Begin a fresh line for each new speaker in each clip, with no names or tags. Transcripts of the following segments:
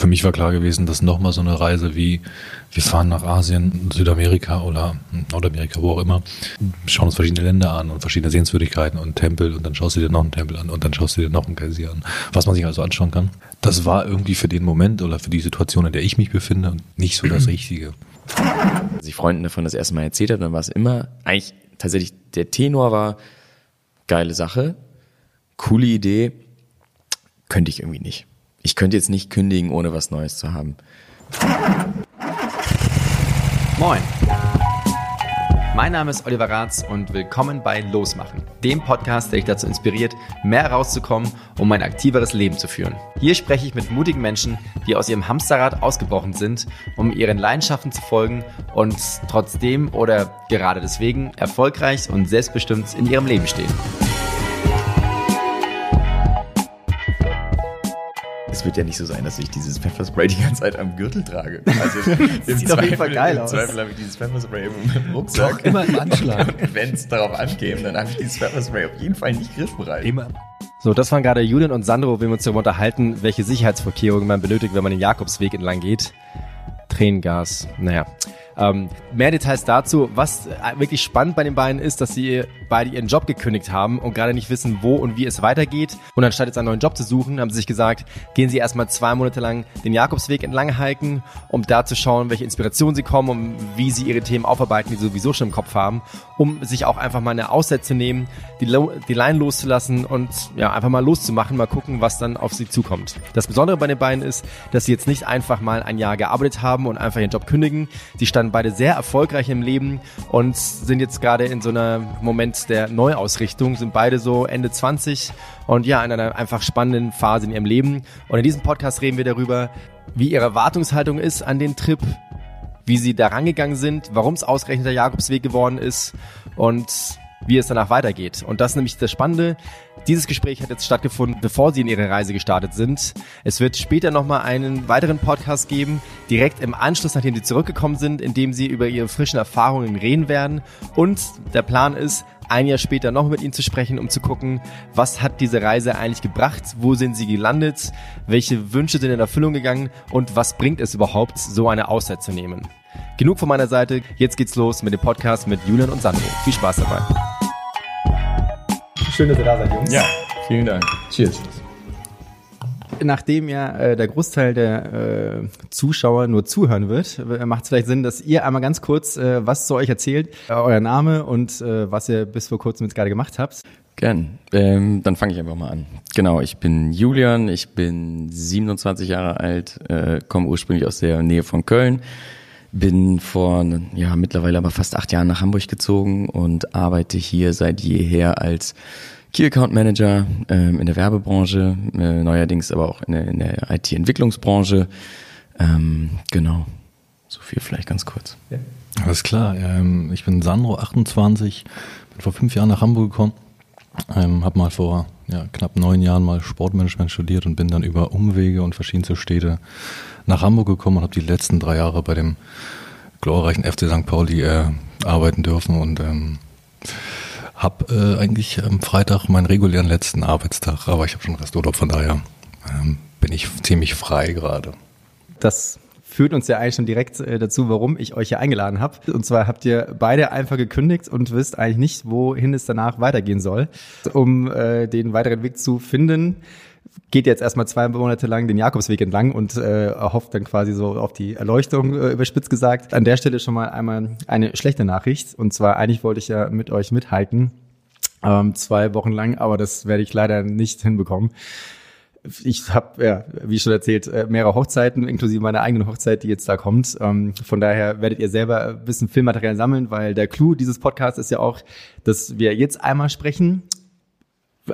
Für mich war klar gewesen, dass nochmal so eine Reise wie wir fahren nach Asien, Südamerika oder Nordamerika, wo auch immer, schauen uns verschiedene Länder an und verschiedene Sehenswürdigkeiten und Tempel und dann schaust du dir noch einen Tempel an und dann schaust du dir noch einen Geysir an, was man sich also anschauen kann. Das war irgendwie für den Moment oder für die Situation, in der ich mich befinde, nicht so das Richtige.
Als ich Freunden davon das erste Mal erzählt habe, dann war es immer eigentlich tatsächlich der Tenor war geile Sache, coole Idee, könnte ich irgendwie nicht. Ich könnte jetzt nicht kündigen, ohne was Neues zu haben.
Moin. Mein Name ist Oliver Ratz und willkommen bei Losmachen, dem Podcast, der dich dazu inspiriert, mehr rauszukommen, um ein aktiveres Leben zu führen. Hier spreche ich mit mutigen Menschen, die aus ihrem Hamsterrad ausgebrochen sind, um ihren Leidenschaften zu folgen und trotzdem oder gerade deswegen erfolgreich und selbstbestimmt in ihrem Leben stehen.
Es wird ja nicht so sein, dass ich dieses Pfefferspray die ganze Zeit am Gürtel trage. Also
im sieht Zweifel, auf jeden Fall geil
im
aus.
Zweifel habe ich dieses Pfefferspray im Rucksack.
Doch, immer im Anschlag.
Und wenn es darauf ankäme, dann habe ich dieses Pfefferspray auf jeden Fall nicht griffbereit.
Immer. So, das waren gerade Julian und Sandro, wir uns darüber unterhalten, welche Sicherheitsvorkehrungen man benötigt, wenn man den Jakobsweg entlang geht. Tränengas, naja. Ähm, mehr Details dazu. Was äh, wirklich spannend bei den beiden ist, dass sie beide ihren Job gekündigt haben und gerade nicht wissen, wo und wie es weitergeht. Und anstatt jetzt einen neuen Job zu suchen, haben sie sich gesagt, gehen sie erstmal zwei Monate lang den Jakobsweg entlang hiken, um da zu schauen, welche Inspiration sie kommen und wie sie ihre Themen aufarbeiten, die sie sowieso schon im Kopf haben, um sich auch einfach mal eine Auszeit zu nehmen, die, die Line loszulassen und ja, einfach mal loszumachen, mal gucken, was dann auf sie zukommt. Das Besondere bei den beiden ist, dass sie jetzt nicht einfach mal ein Jahr gearbeitet haben und einfach ihren Job kündigen. Sie standen beide sehr erfolgreich im Leben und sind jetzt gerade in so einem Moment der Neuausrichtung, sind beide so Ende 20 und ja, in einer einfach spannenden Phase in ihrem Leben. Und in diesem Podcast reden wir darüber, wie ihre Erwartungshaltung ist an den Trip, wie sie da rangegangen sind, warum es ausgerechnet der Jakobsweg geworden ist und wie es danach weitergeht. Und das ist nämlich das Spannende. Dieses Gespräch hat jetzt stattgefunden, bevor Sie in Ihre Reise gestartet sind. Es wird später nochmal einen weiteren Podcast geben, direkt im Anschluss, nachdem Sie zurückgekommen sind, in dem Sie über Ihre frischen Erfahrungen reden werden. Und der Plan ist, ein Jahr später noch mit Ihnen zu sprechen, um zu gucken, was hat diese Reise eigentlich gebracht, wo sind Sie gelandet, welche Wünsche sind in Erfüllung gegangen und was bringt es überhaupt, so eine Auszeit zu nehmen. Genug von meiner Seite, jetzt geht's los mit dem Podcast mit Julian und Sandro. Viel Spaß dabei. Schön, dass ihr da seid, Jungs.
Ja, vielen Dank. Cheers.
Nachdem ja äh, der Großteil der äh, Zuschauer nur zuhören wird, macht es vielleicht Sinn, dass ihr einmal ganz kurz äh, was zu euch erzählt, äh, euer Name und äh, was ihr bis vor kurzem jetzt gerade gemacht habt.
Gern. Ähm, dann fange ich einfach mal an. Genau, ich bin Julian, ich bin 27 Jahre alt, äh, komme ursprünglich aus der Nähe von Köln, bin vor ja mittlerweile aber fast acht Jahren nach Hamburg gezogen und arbeite hier seit jeher als Key Account Manager ähm, in der Werbebranche, äh, neuerdings aber auch in der, in der IT-Entwicklungsbranche. Ähm, genau, so viel vielleicht ganz kurz.
Ja. Alles klar, ähm, ich bin Sandro, 28, bin vor fünf Jahren nach Hamburg gekommen, ähm, habe mal vor ja, knapp neun Jahren mal Sportmanagement studiert und bin dann über Umwege und verschiedenste Städte nach Hamburg gekommen und habe die letzten drei Jahre bei dem glorreichen FC St. Pauli äh, arbeiten dürfen und ähm, habe äh, eigentlich am Freitag meinen regulären letzten Arbeitstag, aber ich habe schon Resturlaub, von daher ähm, bin ich ziemlich frei gerade.
Das führt uns ja eigentlich schon direkt äh, dazu, warum ich euch hier eingeladen habe. Und zwar habt ihr beide einfach gekündigt und wisst eigentlich nicht, wohin es danach weitergehen soll. Um äh, den weiteren Weg zu finden, geht jetzt erstmal zwei Monate lang den Jakobsweg entlang und äh, hofft dann quasi so auf die Erleuchtung, äh, überspitzt gesagt. An der Stelle schon mal einmal eine schlechte Nachricht. Und zwar, eigentlich wollte ich ja mit euch mithalten, ähm, zwei Wochen lang, aber das werde ich leider nicht hinbekommen. Ich habe, ja, wie schon erzählt, äh, mehrere Hochzeiten, inklusive meiner eigenen Hochzeit, die jetzt da kommt. Ähm, von daher werdet ihr selber ein bisschen Filmmaterial sammeln, weil der Clou dieses Podcasts ist ja auch, dass wir jetzt einmal sprechen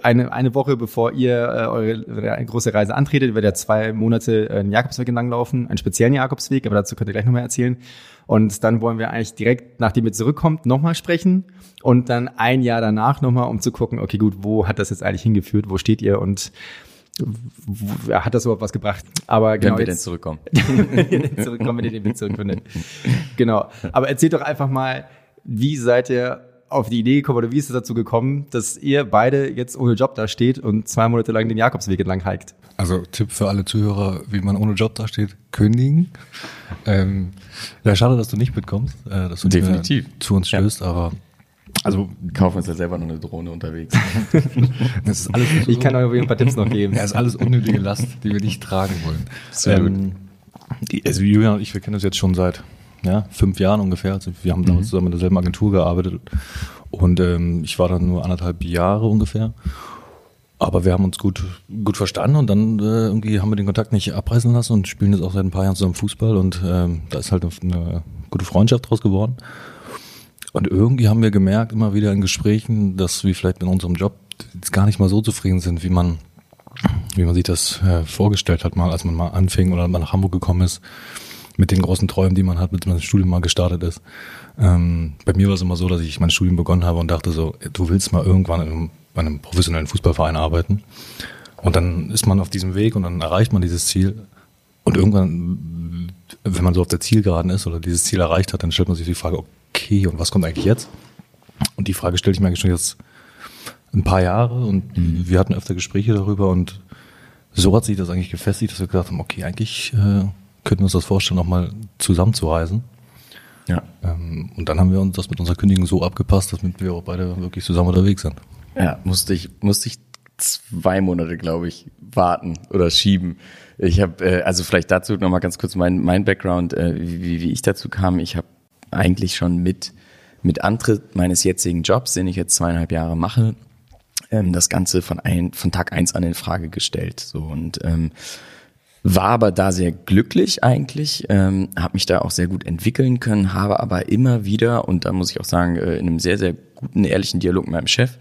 eine, eine Woche bevor ihr äh, eure große Reise antretet, werdet ihr zwei Monate äh, einen Jakobsweg entlang laufen, einen speziellen Jakobsweg, aber dazu könnt ihr gleich nochmal erzählen. Und dann wollen wir eigentlich direkt, nachdem ihr zurückkommt, nochmal sprechen und dann ein Jahr danach nochmal, um zu gucken, okay, gut, wo hat das jetzt eigentlich hingeführt, wo steht ihr und hat das überhaupt was gebracht?
Aber genau, wenn wir jetzt, denn zurückkommen.
zurückkommen, wenn ihr den Weg zurückfindet. Genau. Aber erzählt doch einfach mal, wie seid ihr auf die Idee gekommen oder wie ist es dazu gekommen, dass ihr beide jetzt ohne Job da steht und zwei Monate lang den Jakobsweg entlang hiked?
Also Tipp für alle Zuhörer, wie man ohne Job dasteht, kündigen. Ähm, ja, schade, dass du nicht mitkommst, äh, dass du
Definitiv.
zu uns stößt, ja. aber
also kaufen uns ja selber noch eine Drohne unterwegs.
das ist alles ich kann euch ein paar Tipps noch geben.
Ja, ist alles unnötige Last, die wir nicht tragen wollen. Ähm, die, also Julian und ich, wir kennen uns jetzt schon seit ja, fünf Jahren ungefähr. Also wir haben damals mhm. zusammen in derselben Agentur gearbeitet und ähm, ich war dann nur anderthalb Jahre ungefähr. Aber wir haben uns gut, gut verstanden und dann äh, irgendwie haben wir den Kontakt nicht abreißen lassen und spielen jetzt auch seit ein paar Jahren zusammen Fußball und ähm, da ist halt eine gute Freundschaft draus geworden. Und irgendwie haben wir gemerkt, immer wieder in Gesprächen, dass wir vielleicht in unserem Job jetzt gar nicht mal so zufrieden sind, wie man, wie man sich das äh, vorgestellt hat, mal als man mal anfing oder mal nach Hamburg gekommen ist, mit den großen Träumen, die man hat, mit das Studium mal gestartet ist. Ähm, bei mir war es immer so, dass ich mein Studium begonnen habe und dachte so, du willst mal irgendwann in einem, bei einem professionellen Fußballverein arbeiten. Und dann ist man auf diesem Weg und dann erreicht man dieses Ziel. Und irgendwann, wenn man so auf der Zielgeraden ist oder dieses Ziel erreicht hat, dann stellt man sich die Frage, okay, und was kommt eigentlich jetzt? Und die Frage stelle ich mir eigentlich schon jetzt ein paar Jahre und mhm. wir hatten öfter Gespräche darüber und so hat sich das eigentlich gefestigt, dass wir gesagt haben, okay, eigentlich äh, könnten wir uns das vorstellen, nochmal zusammenzureisen. Ja. Ähm, und dann haben wir uns das mit unserer Kündigung so abgepasst, dass wir auch beide wirklich zusammen unterwegs sind.
Ja, musste ich, musste ich zwei Monate, glaube ich, warten oder schieben. Ich habe, äh, also vielleicht dazu nochmal ganz kurz mein, mein Background, äh, wie, wie ich dazu kam. Ich habe eigentlich schon mit, mit Antritt meines jetzigen Jobs, den ich jetzt zweieinhalb Jahre mache, ähm, das Ganze von, ein, von Tag eins an in Frage gestellt. So und ähm, war aber da sehr glücklich eigentlich, ähm, habe mich da auch sehr gut entwickeln können, habe aber immer wieder, und da muss ich auch sagen, äh, in einem sehr, sehr guten, ehrlichen Dialog mit meinem Chef,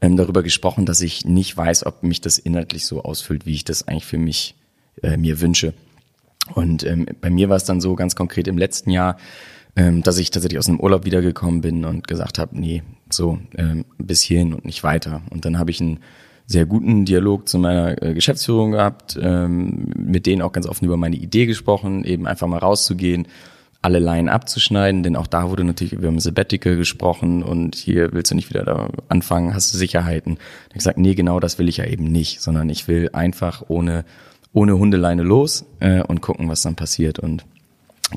ähm, darüber gesprochen, dass ich nicht weiß, ob mich das inhaltlich so ausfüllt, wie ich das eigentlich für mich äh, mir wünsche. Und ähm, bei mir war es dann so ganz konkret im letzten Jahr, ähm, dass ich tatsächlich aus einem Urlaub wiedergekommen bin und gesagt habe, nee, so ähm, bis hierhin und nicht weiter. Und dann habe ich einen sehr guten Dialog zu meiner äh, Geschäftsführung gehabt, ähm, mit denen auch ganz offen über meine Idee gesprochen, eben einfach mal rauszugehen, alle Laien abzuschneiden, denn auch da wurde natürlich über ein Sabbatical gesprochen und hier willst du nicht wieder da anfangen, hast du Sicherheiten. Ich gesagt, nee, genau das will ich ja eben nicht, sondern ich will einfach ohne ohne Hundeleine los äh, und gucken, was dann passiert. Und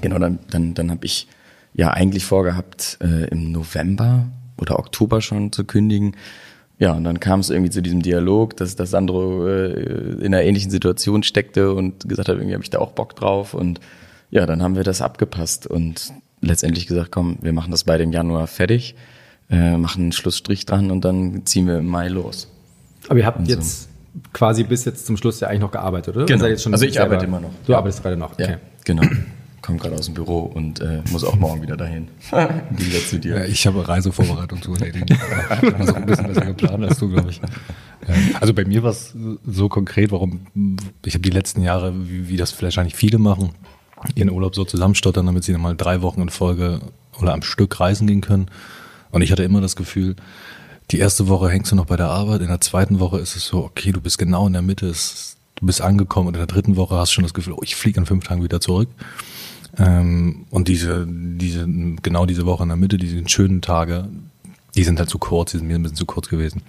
genau dann dann dann habe ich ja eigentlich vorgehabt, äh, im November oder Oktober schon zu kündigen. Ja, und dann kam es irgendwie zu diesem Dialog, dass, dass Sandro äh, in einer ähnlichen Situation steckte und gesagt hat, irgendwie habe ich da auch Bock drauf. Und ja, dann haben wir das abgepasst und letztendlich gesagt, komm, wir machen das beide im Januar fertig, äh, machen einen Schlussstrich dran und dann ziehen wir im Mai los.
Aber ihr habt und jetzt so. quasi bis jetzt zum Schluss ja eigentlich noch gearbeitet, oder?
Genau.
also
ich arbeite immer noch.
Du ja. arbeitest gerade noch,
okay. Ja, genau komme gerade aus dem Büro und äh, muss auch morgen wieder dahin.
wieder zu dir. Ja, ich habe Reisevorbereitung zu erledigen. also ein bisschen besser geplant als du, glaube ich. Also bei mir war es so konkret, warum ich habe die letzten Jahre, wie, wie das wahrscheinlich viele machen, ihren Urlaub so zusammenstottern, damit sie dann mal drei Wochen in Folge oder am Stück reisen gehen können. Und ich hatte immer das Gefühl, die erste Woche hängst du noch bei der Arbeit, in der zweiten Woche ist es so, okay, du bist genau in der Mitte, du bist angekommen und in der dritten Woche hast du schon das Gefühl, oh, ich fliege in fünf Tagen wieder zurück. Ähm, und diese, diese, genau diese Woche in der Mitte, diese schönen Tage, die sind halt zu kurz, die sind mir ein bisschen zu kurz gewesen.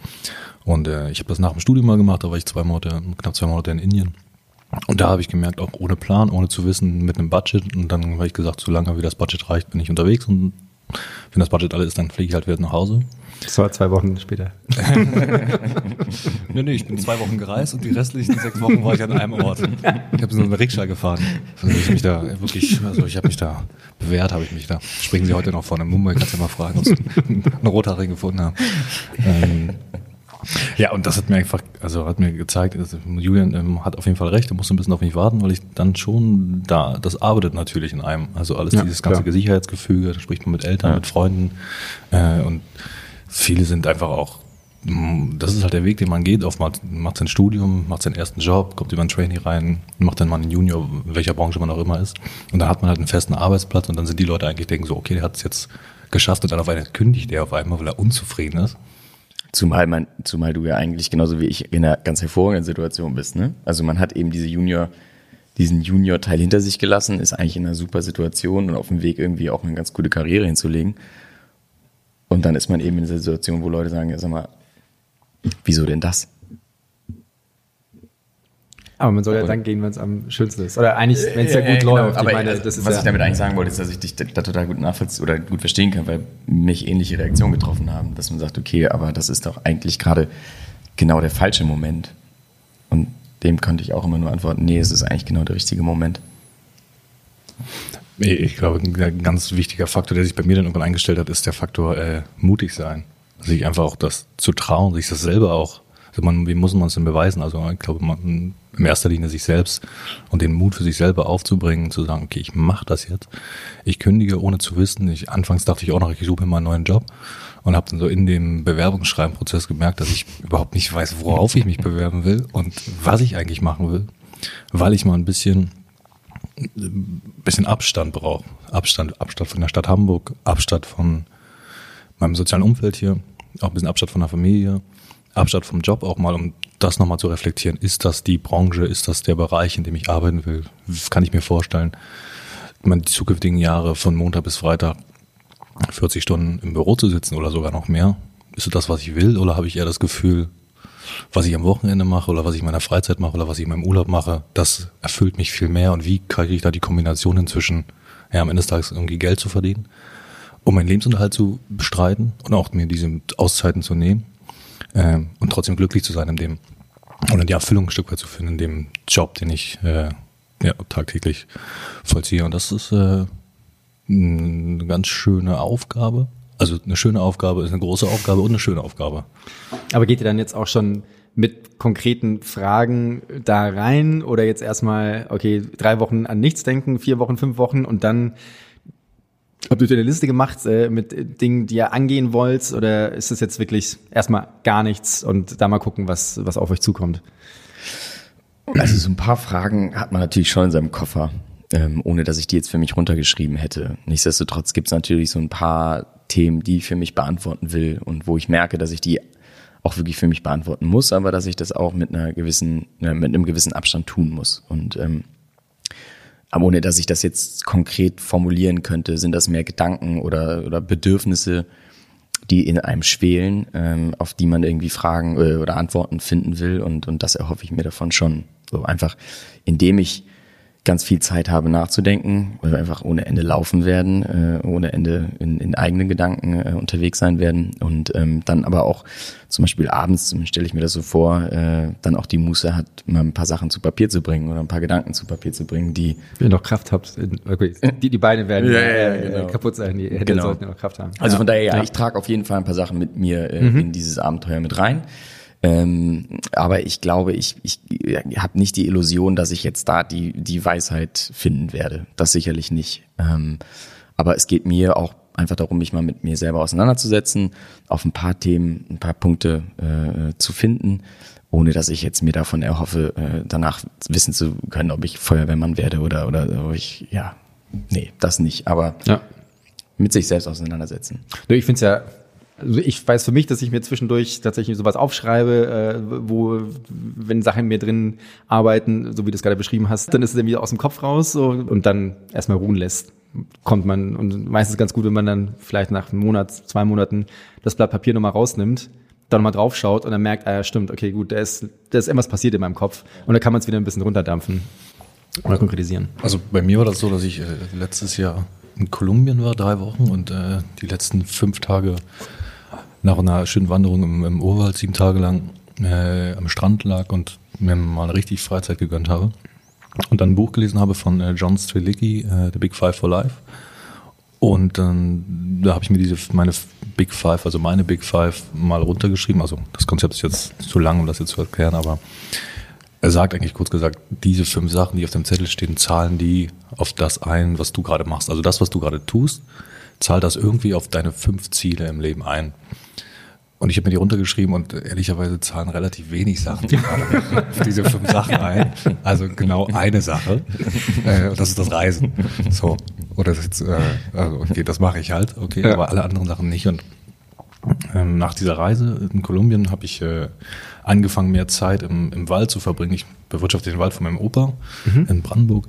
Und äh, ich habe das nach dem Studium mal gemacht, da war ich zwei Monate, knapp zwei Monate in Indien. Und da habe ich gemerkt, auch ohne Plan, ohne zu wissen, mit einem Budget. Und dann habe ich gesagt, solange wie das Budget reicht, bin ich unterwegs. Und wenn das Budget alles ist, dann fliege ich halt wieder nach Hause.
Das war zwei Wochen später.
nee, nee, ich bin zwei Wochen gereist und die restlichen sechs Wochen war ich an einem Ort. Ich habe so eine Rikscha gefahren. Also ich mich da wirklich, also ich habe mich da bewährt, habe ich mich da. Sprechen Sie heute noch vor einem Mumbai, kannst du mal fragen, ob Sie einen Rothaarigen gefunden haben. Ähm, ja, und das hat mir einfach, also hat mir gezeigt, dass Julian ähm, hat auf jeden Fall recht, er muss ein bisschen auf mich warten, weil ich dann schon da, das arbeitet natürlich in einem. Also alles ja, dieses ganze klar. Sicherheitsgefüge, da spricht man mit Eltern, ja. mit Freunden äh, und viele sind einfach auch, mm, das ist halt der Weg, den man geht. Oftmals macht sein Studium, macht seinen ersten Job, kommt über ein Trainee rein, macht dann mal einen Junior, in welcher Branche man auch immer ist. Und dann hat man halt einen festen Arbeitsplatz und dann sind die Leute eigentlich denken so, okay, der hat es jetzt geschafft und dann auf einmal kündigt er auf einmal, weil er unzufrieden ist.
Zumal man, zumal du ja eigentlich genauso wie ich in einer ganz hervorragenden Situation bist, ne? Also man hat eben diese Junior, diesen Junior-Teil hinter sich gelassen, ist eigentlich in einer super Situation und auf dem Weg irgendwie auch eine ganz gute Karriere hinzulegen. Und dann ist man eben in dieser Situation, wo Leute sagen, ja, sag mal, wieso denn das?
Aber man soll ja dann gehen, wenn es am schönsten ist. Oder eigentlich, wenn es ja, ja gut
genau.
läuft.
Aber meine, was ja ich damit eigentlich sagen wollte, ist, dass ich dich da total gut nachvollziehen oder gut verstehen kann, weil mich ähnliche Reaktionen getroffen haben, dass man sagt, okay, aber das ist doch eigentlich gerade genau der falsche Moment. Und dem konnte ich auch immer nur antworten, nee, es ist eigentlich genau der richtige Moment.
Ich glaube, ein ganz wichtiger Faktor, der sich bei mir dann irgendwann eingestellt hat, ist der Faktor äh, mutig sein. Sich einfach auch das zu trauen, sich das selber auch also man, wie muss man es denn beweisen? Also ich glaube, man, in erster Linie sich selbst und den Mut für sich selber aufzubringen, zu sagen, okay, ich mache das jetzt. Ich kündige, ohne zu wissen. Ich, anfangs dachte ich auch noch, ich suche mir mal einen neuen Job und habe dann so in dem Bewerbungsschreibenprozess gemerkt, dass ich überhaupt nicht weiß, worauf ich mich bewerben will und was ich eigentlich machen will, weil ich mal ein bisschen bisschen Abstand brauche. Abstand, Abstand von der Stadt Hamburg, Abstand von meinem sozialen Umfeld hier, auch ein bisschen Abstand von der Familie Abstand vom Job auch mal, um das nochmal zu reflektieren. Ist das die Branche? Ist das der Bereich, in dem ich arbeiten will? Kann ich mir vorstellen, die zukünftigen Jahre von Montag bis Freitag 40 Stunden im Büro zu sitzen oder sogar noch mehr? Ist das, was ich will? Oder habe ich eher das Gefühl, was ich am Wochenende mache oder was ich in meiner Freizeit mache oder was ich in meinem Urlaub mache, das erfüllt mich viel mehr. Und wie kriege ich da die Kombination inzwischen, ja, am Ende des Tages irgendwie Geld zu verdienen, um meinen Lebensunterhalt zu bestreiten und auch mir diese Auszeiten zu nehmen? Äh, und trotzdem glücklich zu sein in dem oder die Erfüllung ein Stück weit zu finden in dem Job, den ich äh, ja, tagtäglich vollziehe. Und das ist äh, eine ganz schöne Aufgabe. Also eine schöne Aufgabe ist eine große Aufgabe und eine schöne Aufgabe.
Aber geht ihr dann jetzt auch schon mit konkreten Fragen da rein oder jetzt erstmal, okay, drei Wochen an nichts denken, vier Wochen, fünf Wochen und dann Habt ihr eine Liste gemacht äh, mit Dingen, die ihr angehen wollt, oder ist das jetzt wirklich erstmal gar nichts und da mal gucken, was, was auf euch zukommt?
Also so ein paar Fragen hat man natürlich schon in seinem Koffer, ähm, ohne dass ich die jetzt für mich runtergeschrieben hätte. Nichtsdestotrotz gibt es natürlich so ein paar Themen, die ich für mich beantworten will und wo ich merke, dass ich die auch wirklich für mich beantworten muss, aber dass ich das auch mit einer gewissen, äh, mit einem gewissen Abstand tun muss. Und ähm, aber ohne dass ich das jetzt konkret formulieren könnte, sind das mehr Gedanken oder, oder Bedürfnisse, die in einem schwelen, ähm, auf die man irgendwie Fragen äh, oder Antworten finden will. Und, und das erhoffe ich mir davon schon. So einfach, indem ich ganz viel Zeit habe nachzudenken, weil wir einfach ohne Ende laufen werden, äh, ohne Ende in, in eigenen Gedanken äh, unterwegs sein werden und ähm, dann aber auch zum Beispiel abends, stelle ich mir das so vor, äh, dann auch die Muße hat, mal ein paar Sachen zu Papier zu bringen oder ein paar Gedanken zu Papier zu bringen, die...
Wenn ihr noch Kraft habt, okay, die, die Beine werden ja, ja, ja, genau. kaputt sein, die Hände genau. sollten noch Kraft haben.
Also von daher, ja, ich trage auf jeden Fall ein paar Sachen mit mir äh, mhm. in dieses Abenteuer mit rein. Ähm, aber ich glaube, ich, ich habe nicht die Illusion, dass ich jetzt da die, die Weisheit finden werde. Das sicherlich nicht. Ähm, aber es geht mir auch einfach darum, mich mal mit mir selber auseinanderzusetzen, auf ein paar Themen, ein paar Punkte äh, zu finden, ohne dass ich jetzt mir davon erhoffe, äh, danach wissen zu können, ob ich Feuerwehrmann werde oder, oder ob ich, ja, nee, das nicht. Aber ja. mit sich selbst auseinandersetzen.
Ich finde es ja also ich weiß für mich, dass ich mir zwischendurch tatsächlich sowas aufschreibe, äh, wo, wenn Sachen mir drin arbeiten, so wie du es gerade beschrieben hast, dann ist es dann wieder aus dem Kopf raus so, und dann erstmal ruhen lässt. Kommt man, und meistens ganz gut, wenn man dann vielleicht nach einem Monat, zwei Monaten das Blatt Papier nochmal rausnimmt, dann nochmal draufschaut und dann merkt, ah ja, stimmt, okay, gut, da ist, da ist irgendwas passiert in meinem Kopf. Und dann kann man es wieder ein bisschen runterdampfen oder konkretisieren.
Also bei mir war das so, dass ich äh, letztes Jahr in Kolumbien war, drei Wochen und äh, die letzten fünf Tage nach einer schönen Wanderung im, im Urwald sieben Tage lang äh, am Strand lag und mir mal richtig Freizeit gegönnt habe. Und dann ein Buch gelesen habe von äh, John Strelicki, äh, The Big Five for Life. Und dann da habe ich mir diese meine Big Five, also meine Big Five mal runtergeschrieben. Also das Konzept ist jetzt zu lang, um das jetzt zu erklären, aber er sagt eigentlich kurz gesagt, diese fünf Sachen, die auf dem Zettel stehen, zahlen die auf das ein, was du gerade machst. Also das, was du gerade tust, zahlt das irgendwie auf deine fünf Ziele im Leben ein. Und ich habe mir die runtergeschrieben und ehrlicherweise zahlen relativ wenig Sachen auf diese fünf Sachen ein. Also genau eine Sache. Äh, und das ist das Reisen. So. Oder das jetzt, äh, also okay, das mache ich halt, okay, ja. aber alle anderen Sachen nicht. Und ähm, nach dieser Reise in Kolumbien habe ich äh, angefangen, mehr Zeit im, im Wald zu verbringen. Ich bewirtschafte den Wald von meinem Opa mhm. in Brandenburg.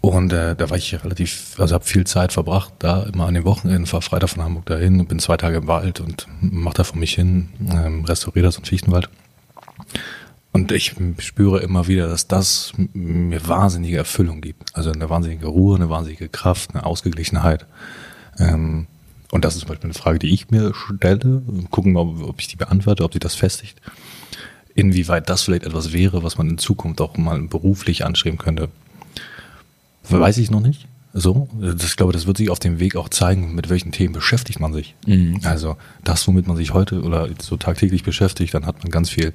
Und äh, da war ich relativ, also habe viel Zeit verbracht, da immer an den Wochenenden, fahre Freitag von Hamburg dahin und bin zwei Tage im Wald und mache da von mich hin, ähm, restauriere das und Fichtenwald. und ich spüre immer wieder, dass das mir wahnsinnige Erfüllung gibt. Also eine wahnsinnige Ruhe, eine wahnsinnige Kraft, eine Ausgeglichenheit. Ähm, und das ist zum Beispiel eine Frage, die ich mir stelle. Gucken wir, ob ich die beantworte, ob sie das festigt. Inwieweit das vielleicht etwas wäre, was man in Zukunft auch mal beruflich anstreben könnte. Weiß ich noch nicht. So, das, ich glaube, das wird sich auf dem Weg auch zeigen, mit welchen Themen beschäftigt man sich. Mhm. Also das, womit man sich heute oder so tagtäglich beschäftigt, dann hat man ganz viel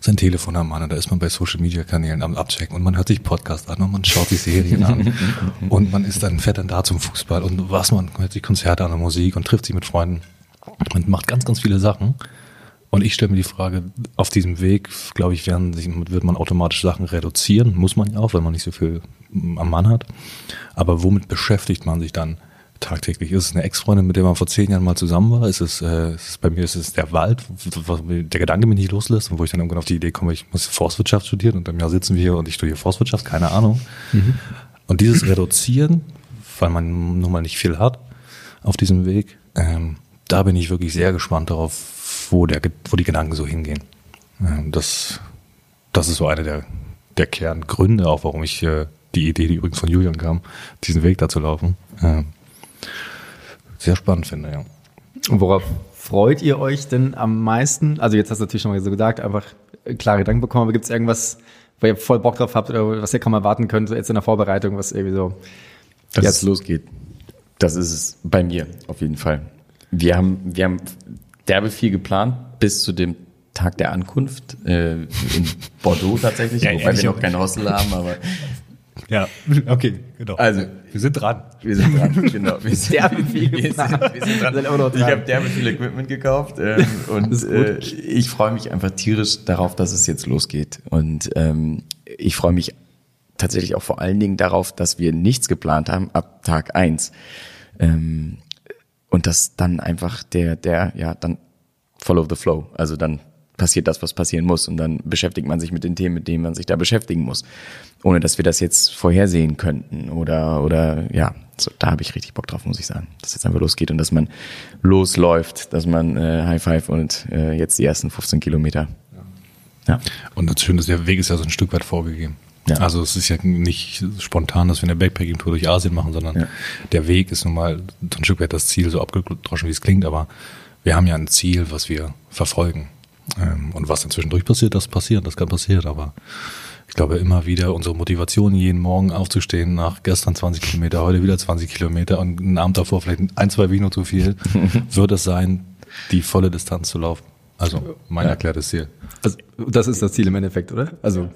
sein Telefon am Mann und da ist man bei Social Media Kanälen am Abchecken und man hört sich Podcast an und man schaut sich Serien an und man ist dann fährt dann da zum Fußball und was man hört sich Konzerte an der Musik und trifft sich mit Freunden. Man macht ganz, ganz viele Sachen. Und ich stelle mir die Frage, auf diesem Weg, glaube ich, werden sich, wird man automatisch Sachen reduzieren, muss man ja auch, weil man nicht so viel am Mann hat. Aber womit beschäftigt man sich dann tagtäglich? Ist es eine Ex-Freundin, mit der man vor zehn Jahren mal zusammen war? Ist es, äh, ist es bei mir ist es der Wald, was, der Gedanke mich nicht loslässt und wo ich dann irgendwann auf die Idee komme, ich muss Forstwirtschaft studieren und im Jahr sitzen wir hier und ich studiere Forstwirtschaft, keine Ahnung. Mhm. Und dieses Reduzieren, weil man nun mal nicht viel hat auf diesem Weg, ähm, da bin ich wirklich sehr gespannt darauf, wo, der, wo die Gedanken so hingehen. Ähm, das, das ist so einer der, der Kerngründe, auch warum ich äh, die Idee, die übrigens von Julian kam, diesen Weg da zu laufen, äh, sehr spannend finde, ja.
Und worauf freut ihr euch denn am meisten? Also jetzt hast du natürlich schon mal so gesagt, einfach klare Gedanken bekommen, aber gibt es irgendwas, wo ihr voll Bock drauf habt oder was ihr kaum erwarten könnt, jetzt in der Vorbereitung, was irgendwie so
Dass jetzt es losgeht. Das ist es bei mir auf jeden Fall. Wir haben, wir haben derbe viel geplant bis zu dem Tag der Ankunft äh, in Bordeaux tatsächlich, ja, wobei wir noch kein Hostel haben, aber
ja, okay, genau.
Also, wir sind dran.
Wir sind dran, genau. Wir sind, viel wir sind,
wir sind dran. Sind dran. Ich habe derbe viel Equipment gekauft ähm, und äh, ich freue mich einfach tierisch darauf, dass es jetzt losgeht. Und ähm, ich freue mich tatsächlich auch vor allen Dingen darauf, dass wir nichts geplant haben ab Tag eins ähm, und dass dann einfach der, der, ja, dann follow the flow. Also dann passiert das, was passieren muss. Und dann beschäftigt man sich mit den Themen, mit denen man sich da beschäftigen muss. Ohne dass wir das jetzt vorhersehen könnten. Oder, oder ja, so, da habe ich richtig Bock drauf, muss ich sagen. Dass jetzt einfach losgeht und dass man losläuft, dass man äh, High Five und äh, jetzt die ersten 15 Kilometer.
Ja. Und das Schöne ist, der Weg ist ja so ein Stück weit vorgegeben. Ja. Also es ist ja nicht spontan, dass wir eine Backpacking-Tour durch Asien machen, sondern ja. der Weg ist nun mal so ein Stück weit das Ziel, so abgedroschen, wie es klingt, aber wir haben ja ein Ziel, was wir verfolgen. Ähm, und was dann zwischendurch passiert, das passiert, das kann passieren, aber ich glaube immer wieder unsere Motivation, jeden Morgen aufzustehen, nach gestern 20 Kilometer, heute wieder 20 Kilometer und einen Abend davor vielleicht ein, zwei Vino zu viel, wird es sein, die volle Distanz zu laufen. Also mein ja. erklärtes Ziel.
Also das ist das Ziel im Endeffekt, oder? Also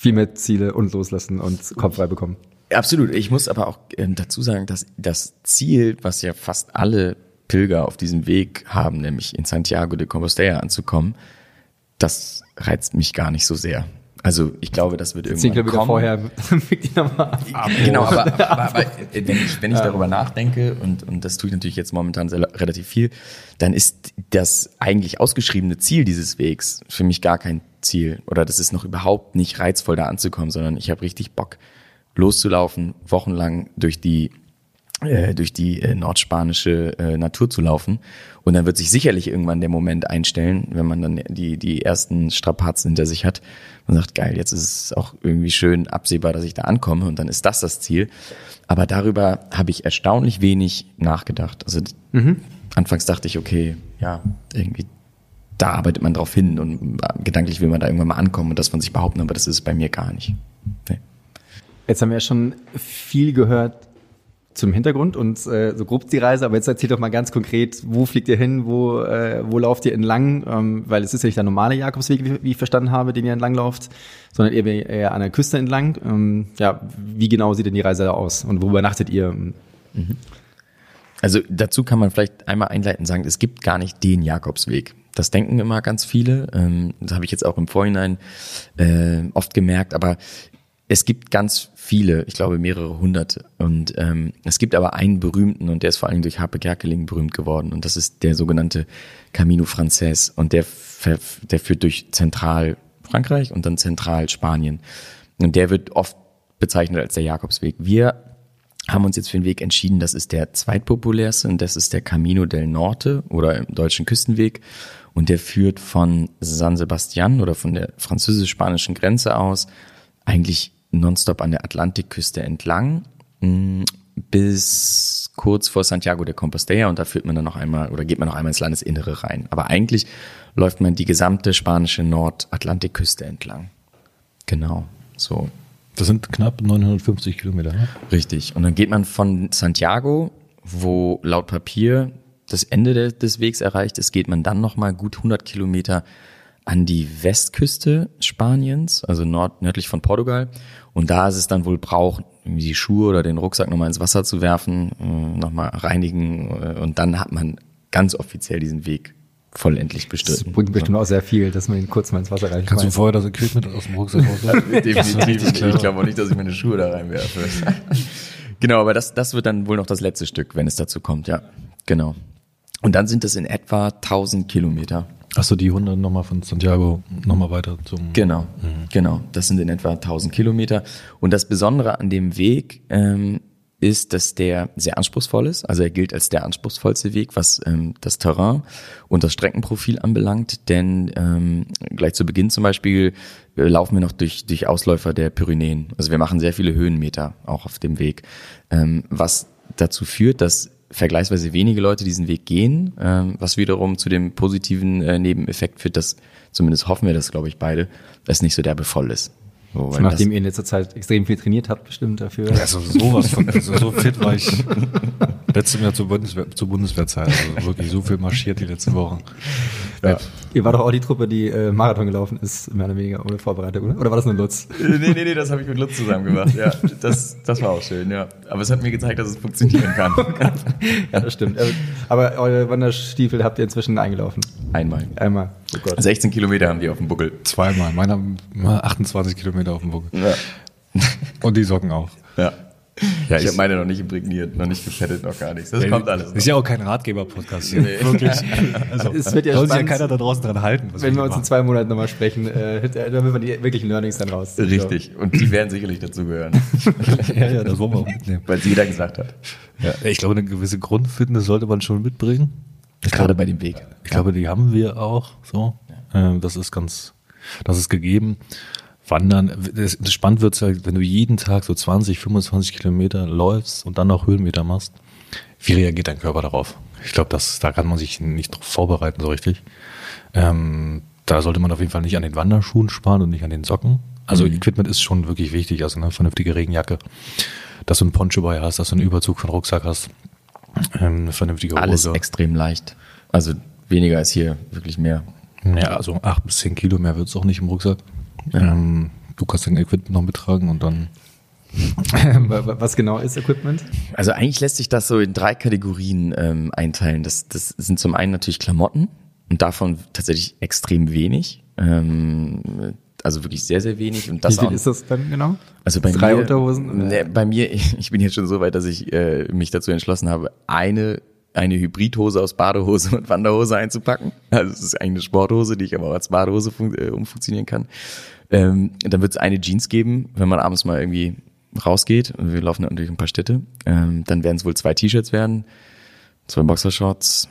viel mehr Ziele und loslassen und Kopf frei bekommen.
Absolut. Ich muss aber auch ähm, dazu sagen, dass das Ziel, was ja fast alle Pilger auf diesem Weg haben, nämlich in Santiago de Compostela anzukommen, das reizt mich gar nicht so sehr. Also ich glaube, das wird irgendwann Zehn kommen. vorher Genau, aber, aber, aber, wenn ich, wenn ich darüber nachdenke, und, und das tue ich natürlich jetzt momentan sehr, relativ viel, dann ist das eigentlich ausgeschriebene Ziel dieses Wegs für mich gar kein Ziel. Oder das ist noch überhaupt nicht reizvoll, da anzukommen, sondern ich habe richtig Bock, loszulaufen, wochenlang durch die äh, durch die äh, nordspanische äh, Natur zu laufen. Und dann wird sich sicherlich irgendwann der Moment einstellen, wenn man dann die, die ersten Strapazen hinter sich hat. Man sagt, geil, jetzt ist es auch irgendwie schön absehbar, dass ich da ankomme und dann ist das das Ziel. Aber darüber habe ich erstaunlich wenig nachgedacht. Also mhm. anfangs dachte ich, okay, ja, irgendwie da arbeitet man drauf hin und gedanklich will man da irgendwann mal ankommen und das von sich behaupten, aber das ist bei mir gar nicht. Nee.
Jetzt haben wir ja schon viel gehört zum Hintergrund und äh, so grob die Reise, aber jetzt erzählt doch mal ganz konkret, wo fliegt ihr hin, wo, äh, wo lauft ihr entlang, ähm, weil es ist ja nicht der normale Jakobsweg, wie, wie ich verstanden habe, den ihr entlang lauft, sondern eher, eher an der Küste entlang. Ähm, ja, wie genau sieht denn die Reise da aus und wo übernachtet ihr? Mhm.
Also dazu kann man vielleicht einmal einleitend sagen, es gibt gar nicht den Jakobsweg. Das denken immer ganz viele. Ähm, das habe ich jetzt auch im Vorhinein äh, oft gemerkt. Aber es gibt ganz viele, ich glaube mehrere hunderte. Und ähm, es gibt aber einen berühmten und der ist vor allem durch Harpe Kerkeling berühmt geworden. Und das ist der sogenannte Camino Frances. Und der, der führt durch Zentralfrankreich und dann Zentralspanien. Und der wird oft bezeichnet als der Jakobsweg. Wir haben uns jetzt für den Weg entschieden, das ist der zweitpopulärste und das ist der Camino del Norte oder im deutschen Küstenweg. Und der führt von San Sebastian oder von der französisch-spanischen Grenze aus eigentlich nonstop an der Atlantikküste entlang mh, bis kurz vor Santiago de Compostela und da führt man dann noch einmal oder geht man noch einmal ins Landesinnere rein. Aber eigentlich läuft man die gesamte spanische Nordatlantikküste entlang. Genau, so.
Das sind knapp 950 Kilometer. Ne?
Richtig. Und dann geht man von Santiago, wo laut Papier das Ende de, des Wegs erreicht ist, geht man dann nochmal gut 100 Kilometer an die Westküste Spaniens, also nord nördlich von Portugal. Und da ist es dann wohl Brauch, die Schuhe oder den Rucksack nochmal ins Wasser zu werfen, äh, nochmal reinigen. äh, Und dann hat man ganz offiziell diesen Weg vollendlich
Das
bestritten.
bringt bestimmt auch sehr viel, dass man ihn kurz mal ins Wasser reicht.
Kannst du vorher das Equipment aus dem Rucksack rausholen?
Definitiv. Ich glaube auch nicht, dass ich meine Schuhe da reinwerfe. genau, aber das, das wird dann wohl noch das letzte Stück, wenn es dazu kommt, ja. Genau. Und dann sind es in etwa 1000 Kilometer.
Achso, die 100 nochmal von Santiago nochmal weiter zum.
Genau, genau. Das sind in etwa 1000 Kilometer. Und das Besondere an dem Weg ähm, ist, dass der sehr anspruchsvoll ist. Also er gilt als der anspruchsvollste Weg, was ähm, das Terrain und das Streckenprofil anbelangt. Denn ähm, gleich zu Beginn zum Beispiel äh, laufen wir noch durch, durch Ausläufer der Pyrenäen. Also wir machen sehr viele Höhenmeter auch auf dem Weg. Ähm, was dazu führt, dass vergleichsweise wenige Leute diesen Weg gehen, ähm, was wiederum zu dem positiven äh, Nebeneffekt führt, dass, zumindest hoffen wir das, glaube ich, beide, dass nicht so derbe voll ist. So, weil
Nachdem
das,
ihr in letzter Zeit extrem viel trainiert habt, bestimmt dafür.
Also sowas von, also so fit war ich letztes Jahr zur, Bundeswehr, zur Bundeswehrzeit. Also wirklich so viel marschiert die letzten Wochen.
ja.
Ihr war doch auch die Truppe, die äh, Marathon gelaufen ist, mehr oder weniger ohne Vorbereitung, oder? Oder war das nur Lutz?
nee, nee, nee, das habe ich mit Lutz zusammen gemacht. Ja, das, das war auch schön, ja. Aber es hat mir gezeigt, dass es funktionieren kann.
Ja, das stimmt. Aber- Aber eure Wanderstiefel habt ihr inzwischen eingelaufen.
Einmal.
Einmal. Oh Gott.
16 Kilometer haben die auf dem Buckel.
Zweimal. Meiner mal 28 Kilometer auf dem Buckel.
Ja.
Und die Socken auch.
Ja.
Ja,
ich
ich-
habe meine noch nicht imprägniert, noch nicht gefettet, noch gar nichts. Das kommt alles.
Ist
Noch.
ja auch kein Ratgeber-Podcast hier. Wirklich. Also,
Es wird ja
soll sich ja keiner da draußen dran halten. was
Wenn wir uns in
machen.
zwei Monaten nochmal sprechen, äh, dann werden wir die wirklichen Learnings dann raus.
Richtig. Und die werden sicherlich dazugehören,
ja, ja, das wollen wir auch mitnehmen.
weil es jeder gesagt hat.
Ja, ich glaube, eine gewisse Grundfitness sollte man schon mitbringen. Ich
Gerade
glaube,
bei dem Weg.
ich glaube, die haben wir auch so. Ähm, Das ist ganz, das ist gegeben. Wandern, das, spannend wird's halt, wenn du jeden Tag so 20, 25 Kilometer läufst und dann noch Höhenmeter machst. Wie reagiert dein Körper darauf? Ich glaube, da kann man sich nicht drauf vorbereiten so richtig. Ähm, da sollte man auf jeden Fall nicht an den Wanderschuhen sparen und nicht an den Socken. Also Equipment ist schon wirklich wichtig, also eine vernünftige Regenjacke, dass du einen Poncho bei hast, dass du einen Überzug von Rucksack hast, ähm, eine vernünftige
Alles
Hose.
extrem leicht. Also weniger als hier, wirklich mehr.
Ja, also acht bis zehn Kilo mehr wird's auch nicht im Rucksack. Ähm, du kannst dein Equipment noch mittragen und dann.
Was genau ist Equipment?
Also eigentlich lässt sich das so in drei Kategorien ähm, einteilen. Das, das sind zum einen natürlich Klamotten und davon tatsächlich extrem wenig. Ähm, also wirklich sehr, sehr wenig. Und
Wie
das
viel
auch,
ist das dann genau?
Also bei
Drei
mir,
Unterhosen?
Ne, bei mir, ich bin jetzt schon so weit, dass ich äh, mich dazu entschlossen habe, eine eine Hybridhose aus Badehose und Wanderhose einzupacken. Also es ist eigentlich eine Sporthose, die ich aber auch als Badehose äh, umfunktionieren kann. Ähm, dann wird es eine Jeans geben, wenn man abends mal irgendwie rausgeht. Und wir laufen natürlich ein paar Städte. Ähm, dann werden es wohl zwei T-Shirts werden, zwei Boxershorts,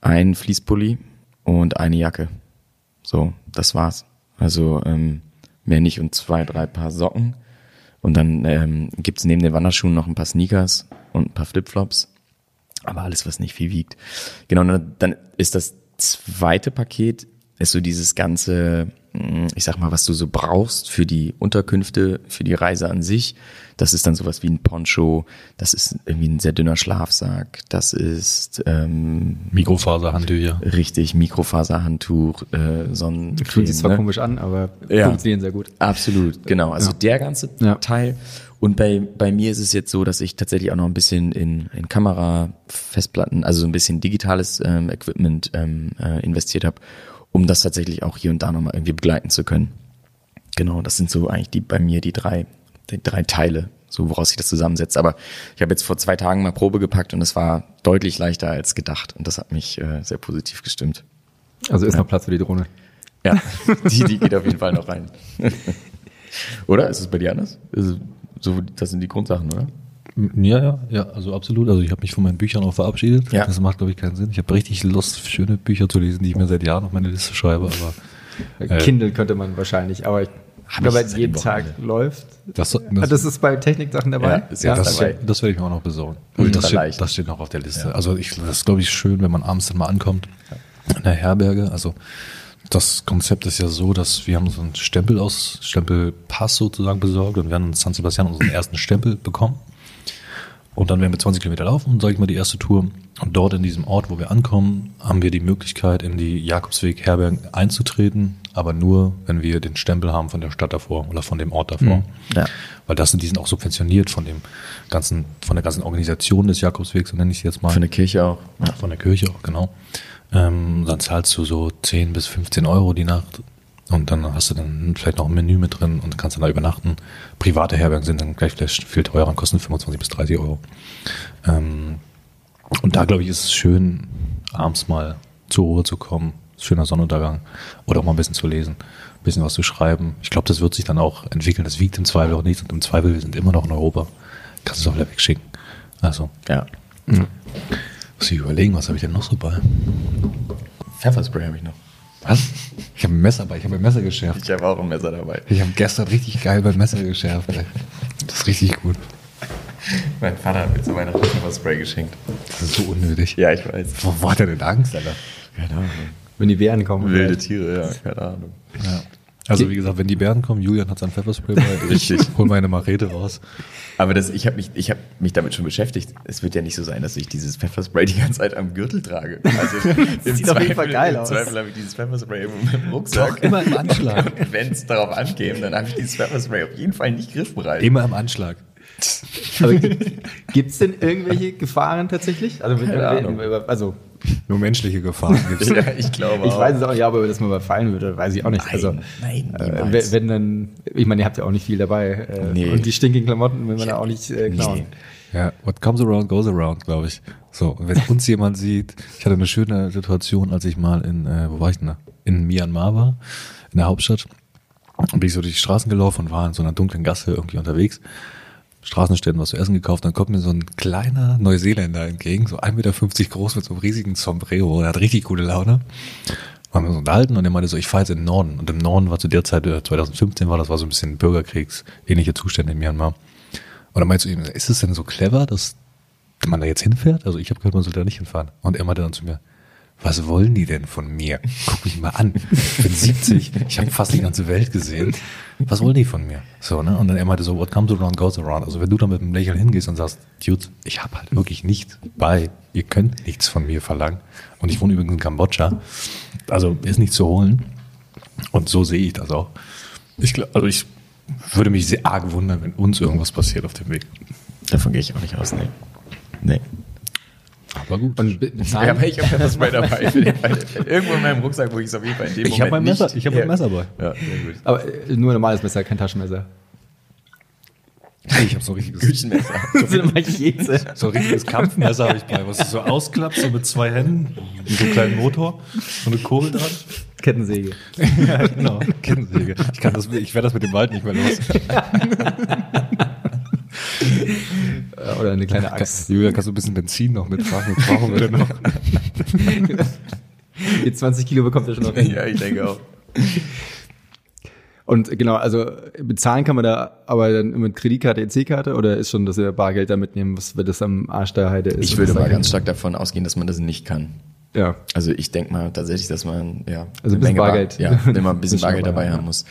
ein Fließpulli und eine Jacke. So, das war's. Also ähm, mehr nicht und zwei, drei Paar Socken. Und dann ähm, gibt's neben den Wanderschuhen noch ein paar Sneakers und ein paar Flipflops. Aber alles, was nicht viel wiegt. Genau, dann, ist das zweite Paket, ist so dieses ganze, ich sag mal, was du so brauchst für die Unterkünfte, für die Reise an sich. Das ist dann sowas wie ein Poncho, das ist irgendwie ein sehr dünner Schlafsack, das ist ähm,
Mikrofaserhandtücher.
richtig Mikrofaserhandtuch, äh, Sonnencreme.
Fühlt sich zwar
ne?
komisch an, aber
Ja.
funktionieren sehr gut.
Absolut, genau. Also
Ja.
der ganze
Ja.
Teil. Und bei, bei mir ist es jetzt so, dass ich tatsächlich auch noch ein bisschen in, in Kamera, Festplatten, also so ein bisschen digitales ähm, Equipment ähm, äh, investiert habe, um das tatsächlich auch hier und da nochmal irgendwie begleiten zu können. Genau, das sind so eigentlich die bei mir die drei, die drei Teile, so woraus sich das zusammensetzt. Aber ich habe jetzt vor zwei Tagen mal Probe gepackt und es war deutlich leichter als gedacht. Und das hat mich äh, sehr positiv gestimmt.
Also ist noch Platz für die Drohne.
Ja, die, die geht auf jeden Fall noch rein. oder? Ist es bei dir anders? So, das sind die Grundsachen, oder?
Ja, ja, ja, also absolut. Also ich habe mich von meinen Büchern auch verabschiedet.
Ja.
Das macht, glaube ich, keinen Sinn. Ich habe richtig Lust, schöne Bücher zu lesen, die ich mir seit Jahren auf meine Liste schreibe, aber Äh,
Kindle könnte man wahrscheinlich, aber ich glaube, jeden. Tag läuft.
das,
Ah,
das,
Das ist bei Techniksachen dabei?
Ja, ist jetzt
das,
dabei.
das werde ich mir auch noch besorgen.
Ultra
das, steht, das steht noch auf der Liste. Also ich, das ist, glaube ich, schön, wenn man abends dann mal ankommt in der Herberge. Also das Konzept ist ja so, dass wir haben so einen Stempel aus, Stempelpass sozusagen besorgt und wir haben in San Sebastian unseren ersten Stempel bekommen. Und dann werden wir 20 Kilometer laufen, sage ich mal, die erste Tour. Und dort in diesem Ort, wo wir ankommen, haben wir die Möglichkeit, in die Jakobsweg-Herbergen einzutreten, aber nur, wenn wir den Stempel haben von der Stadt davor oder von dem Ort davor.
Ja.
Weil das sind, die sind auch subventioniert von dem ganzen, von der ganzen Organisation des Jakobswegs, so nenne ich es jetzt mal.
Von der Kirche auch.
Ja, von der Kirche auch, genau. Ähm, dann zahlst du so 10 bis 15 Euro die Nacht und dann hast du dann vielleicht noch ein Menü mit drin und kannst dann da übernachten. Private Herbergen sind dann gleich vielleicht viel teurer und kosten 25 bis 30 Euro. Ähm, und da, glaube ich, ist es schön, abends mal zur Ruhe zu kommen, schöner Sonnenuntergang oder auch mal ein bisschen zu lesen, ein bisschen was zu schreiben. Ich glaube, das wird sich dann auch entwickeln. Das wiegt im Zweifel auch nichts und im Zweifel, wir sind immer noch in Europa. Kannst du es auch wieder wegschicken. Also,
Ja.
muss ich überlegen, was habe ich denn noch so bei?
Pfefferspray habe ich noch.
Was? Ich habe ein Messer bei, ich habe ein Messer geschärft.
Ich habe auch ein Messer dabei.
Ich habe gestern richtig geil beim Messer geschärft. Ey. Das ist richtig gut.
Mein Vater hat mir zu Weihnachten Pfefferspray geschenkt.
Das ist so unnötig.
Ja, ich weiß.
Wovor hat er denn Angst, Alter?
Keine Ahnung.
Wenn die Bären kommen.
Wilde
vielleicht.
Tiere, ja, keine Ahnung.
Ja. Also wie gesagt, wenn die Bären kommen, Julian hat sein Pfefferspray bei.
Richtig.
Ich hol meine Machete raus.
Aber das, ich habe mich, ich hab mich damit schon beschäftigt. Es wird ja nicht so sein, dass ich dieses Pfefferspray die ganze Zeit am Gürtel trage. Also im
sieht auf jeden Fall geil
im
aus.
Zweifel habe ich dieses Pfefferspray im, im Rucksack.
Doch, immer im Anschlag.
Und wenn es darauf ankäme, dann habe ich dieses Pfefferspray auf jeden Fall nicht griffbereit.
Immer im Anschlag.
Gibt es denn irgendwelche Gefahren tatsächlich? Also,
Keine Ahnung.
also
Nur menschliche Gefahren gibt's.
Ja, ich glaube
ich
auch.
weiß es auch nicht, aber dass man überfallen würde, weiß ich auch nicht.
Nein,
also,
nein,
äh,
niemals.
wenn, dann, ich meine, ihr habt ja auch nicht viel dabei. Äh,
Nee.
Und die stinkigen Klamotten will man da auch nicht äh, klauen.
Nee.
Ja, what comes around goes around, glaube ich. So, wenn uns jemand sieht, ich hatte eine schöne Situation, als ich mal in, äh, wo war ich denn da? In Myanmar war, in der Hauptstadt. Und bin ich so durch die Straßen gelaufen und war in so einer dunklen Gasse irgendwie unterwegs. Straßenständen was zu essen gekauft, dann kommt mir so ein kleiner Neuseeländer entgegen, so 1,50 Meter groß mit so einem riesigen Sombrero, der hat richtig gute Laune. Haben wir uns unterhalten und er meinte so, ich fahre jetzt in den Norden. Und im Norden war zu der Zeit, äh, 2015 war das, war so ein bisschen Bürgerkriegs, ähnliche Zustände in Myanmar. Und dann meinte zu ihm, ist es denn so clever, dass man da jetzt hinfährt? Also ich habe gehört, man soll da nicht hinfahren. Und er meinte dann zu mir, was wollen die denn von mir? Guck mich mal an. Ich bin 70, ich habe fast die ganze Welt gesehen. Was wollen die von mir? So, ne? Und dann er meinte so, what comes around goes around. Also wenn du da mit einem Lächeln hingehst und sagst, Dude, ich habe halt wirklich nichts bei. Ihr könnt nichts von mir verlangen. Und ich wohne übrigens in Kambodscha. Also ist nichts zu holen. Und so sehe ich das auch. Ich glaub, also ich würde mich sehr arg wundern, wenn uns irgendwas passiert auf dem Weg.
Davon gehe ich auch nicht aus, nee. Nee.
Aber gut.
Und be- bezahlen?
Ja, aber ich habe Pfefferspray dabei. Für den Fall. Irgendwo in meinem Rucksack, wo ich es auf jeden Fall in dem
Ich hab
Moment
mein Messer-
nicht-
ich hab mein Messer bei.
Ja, sehr gut.
aber äh, nur ein normales Messer, kein Taschenmesser.
ich habe so ein richtiges,
Küchenmesser.
Das
so ein richtiges Kampfmesser habe ich bei, was du so ausklappt, so mit zwei Händen, mit so einem kleinen Motor, so eine Kurbel dran.
Kettensäge.
Ja, genau. Kettensäge. Ich kann das, ich werde das mit dem Wald nicht mehr los.
Oder eine kleine Axt.
Julia, kannst du ein bisschen Benzin noch mittragen? Wir brauchen wir noch.
Die 20 Kilo bekommt er schon noch hin.
ja, ich denke auch.
Und genau, also bezahlen kann man da aber dann mit Kreditkarte, EC-Karte oder ist schon, dass ihr Bargeld da mitnehmen, was wenn das am Arsch der Heide ist?
Ich würde mal ganz stark davon ausgehen, dass man das nicht kann.
Ja.
Also ich denke mal tatsächlich, dass man ja
Also ein bisschen
Bar-
Bargeld.
ja, immer ein bisschen Bargeld
dabei haben,
muss.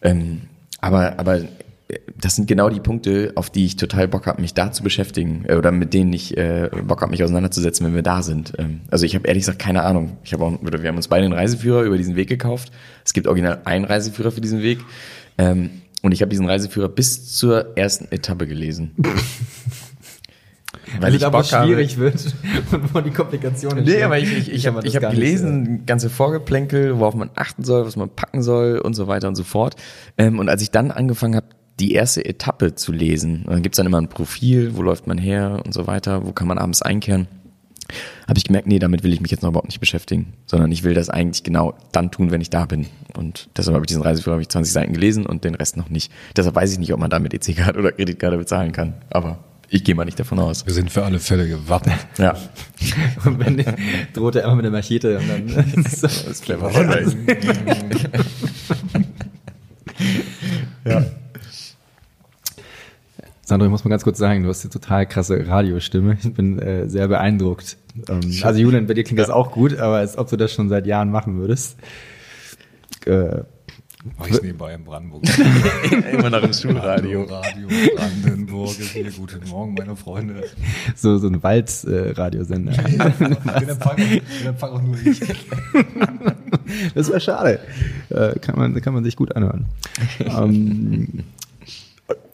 Ähm, aber aber das sind genau die Punkte, auf die ich total Bock habe, mich da zu beschäftigen äh, oder mit denen ich äh, Bock habe, mich auseinanderzusetzen, wenn wir da sind. Ähm, also ich habe ehrlich gesagt keine Ahnung. Ich habe auch, oder wir haben uns beide einen Reiseführer über diesen Weg gekauft. Es gibt original einen Reiseführer für diesen Weg. Ähm, und ich habe diesen Reiseführer bis zur ersten Etappe gelesen. Weil
also
ich
da,
Bock
es
habe,
schwierig wird und wo die Komplikationen
Nee, aber ich, ich, ich habe hab
gar nicht,
gelesen, ganze Vorgeplänkel, worauf man achten soll, was man packen soll und so weiter und so fort. Ähm, und als ich dann angefangen habe, die erste Etappe zu lesen, dann gibt's dann immer ein Profil, wo läuft man her und so weiter, wo kann man abends einkehren, habe ich gemerkt, nee, damit will ich mich jetzt noch überhaupt nicht beschäftigen, sondern ich will das eigentlich genau dann tun, wenn ich da bin. Und deshalb habe ich diesen Reiseführer, habe ich 20 Seiten gelesen und den Rest noch nicht. Deshalb weiß ich nicht, ob man damit EC-Karte oder Kreditkarte bezahlen kann. Aber Ich gehe mal nicht davon aus.
Wir sind für alle Fälle gewappnet.
Ja.
Und wenn droht er immer mit der Machete und dann das
clever.
ja. Sandro, ich muss mal ganz kurz sagen, du hast eine total krasse Radiostimme. Ich bin äh, sehr beeindruckt. Ähm, also Julian, bei dir klingt ja. das auch gut, aber als ob du das schon seit Jahren machen würdest.
Äh, Mach ich nebenbei in Brandenburg.
Immer nach dem Schulradio.
Radio, Brandenburg ist hier. Guten Morgen, meine Freunde.
So, so ein Waldradiosender. Äh, ja, den auch nur ich. das wäre schade. Äh, kann, man, kann man sich gut anhören. ähm,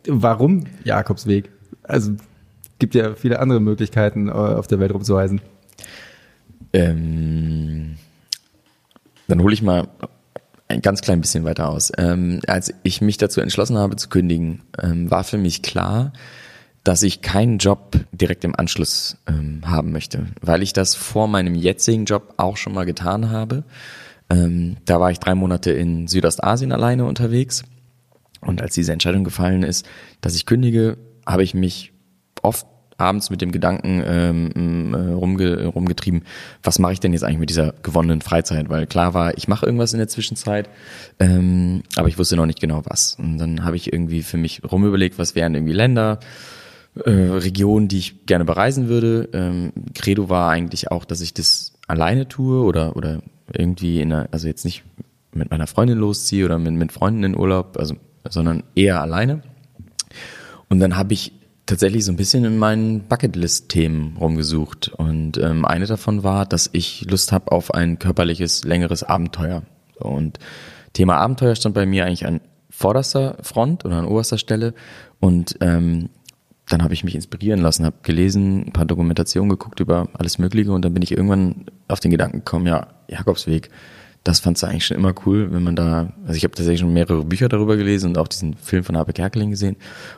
warum Jakobsweg? Also gibt ja viele andere Möglichkeiten, äh, auf der Welt rumzureisen.
Ähm, dann hole ich mal ein ganz klein bisschen weiter aus. Ähm, als ich mich dazu entschlossen habe zu kündigen, ähm, war für mich klar, dass ich keinen Job direkt im Anschluss ähm, haben möchte, weil ich das vor meinem jetzigen Job auch schon mal getan habe. Ähm, da war ich drei Monate in Südostasien alleine unterwegs und als diese Entscheidung gefallen ist, dass ich kündige, habe ich mich oft abends mit dem Gedanken ähm, äh, rumge rumgetrieben, was mache ich denn jetzt eigentlich mit dieser gewonnenen Freizeit? Weil klar war, ich mache irgendwas in der Zwischenzeit, ähm, aber ich wusste noch nicht genau was. Und dann habe ich irgendwie für mich rumüberlegt, was wären irgendwie Länder, äh, Regionen, die ich gerne bereisen würde. Ähm, Credo war eigentlich auch, dass ich das alleine tue oder oder irgendwie in einer, also jetzt nicht mit meiner Freundin losziehe oder mit, mit Freunden in Urlaub, also sondern eher alleine. Und dann habe ich tatsächlich so ein bisschen in meinen Bucketlist-Themen rumgesucht. Und ähm, eine davon war, dass ich Lust habe auf ein körperliches, längeres Abenteuer. Und Thema Abenteuer stand bei mir eigentlich an vorderster Front oder an oberster Stelle. Und ähm, dann habe ich mich inspirieren lassen, habe gelesen, ein paar Dokumentationen geguckt über alles Mögliche und dann bin ich irgendwann auf den Gedanken gekommen, ja, Jakobsweg, das fandst du eigentlich schon immer cool, wenn man da, also ich habe tatsächlich schon mehrere Bücher darüber gelesen und auch diesen Film von Habe Kerkeling gesehen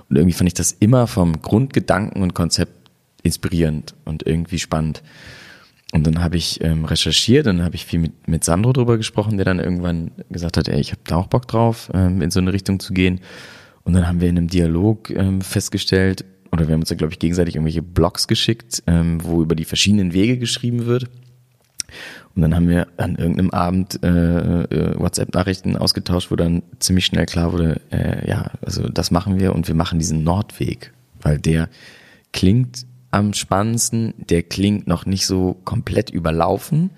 und irgendwie fand ich das immer vom Grundgedanken und Konzept inspirierend und irgendwie spannend. Und dann habe ich ähm, recherchiert, dann habe ich viel mit, mit Sandro drüber gesprochen, der dann irgendwann gesagt hat, ey, ich habe da auch Bock drauf, ähm, in so eine Richtung zu gehen. Und dann haben wir in einem Dialog ähm, festgestellt, oder wir haben uns da, glaube ich, gegenseitig irgendwelche Blogs geschickt, ähm, wo über die verschiedenen Wege geschrieben wird. Und dann haben wir an irgendeinem Abend äh, äh, WhatsApp-Nachrichten ausgetauscht, wo dann ziemlich schnell klar wurde, äh, ja, also das machen wir und wir machen diesen Nordweg, weil der klingt am spannendsten, der klingt noch nicht so komplett überlaufen,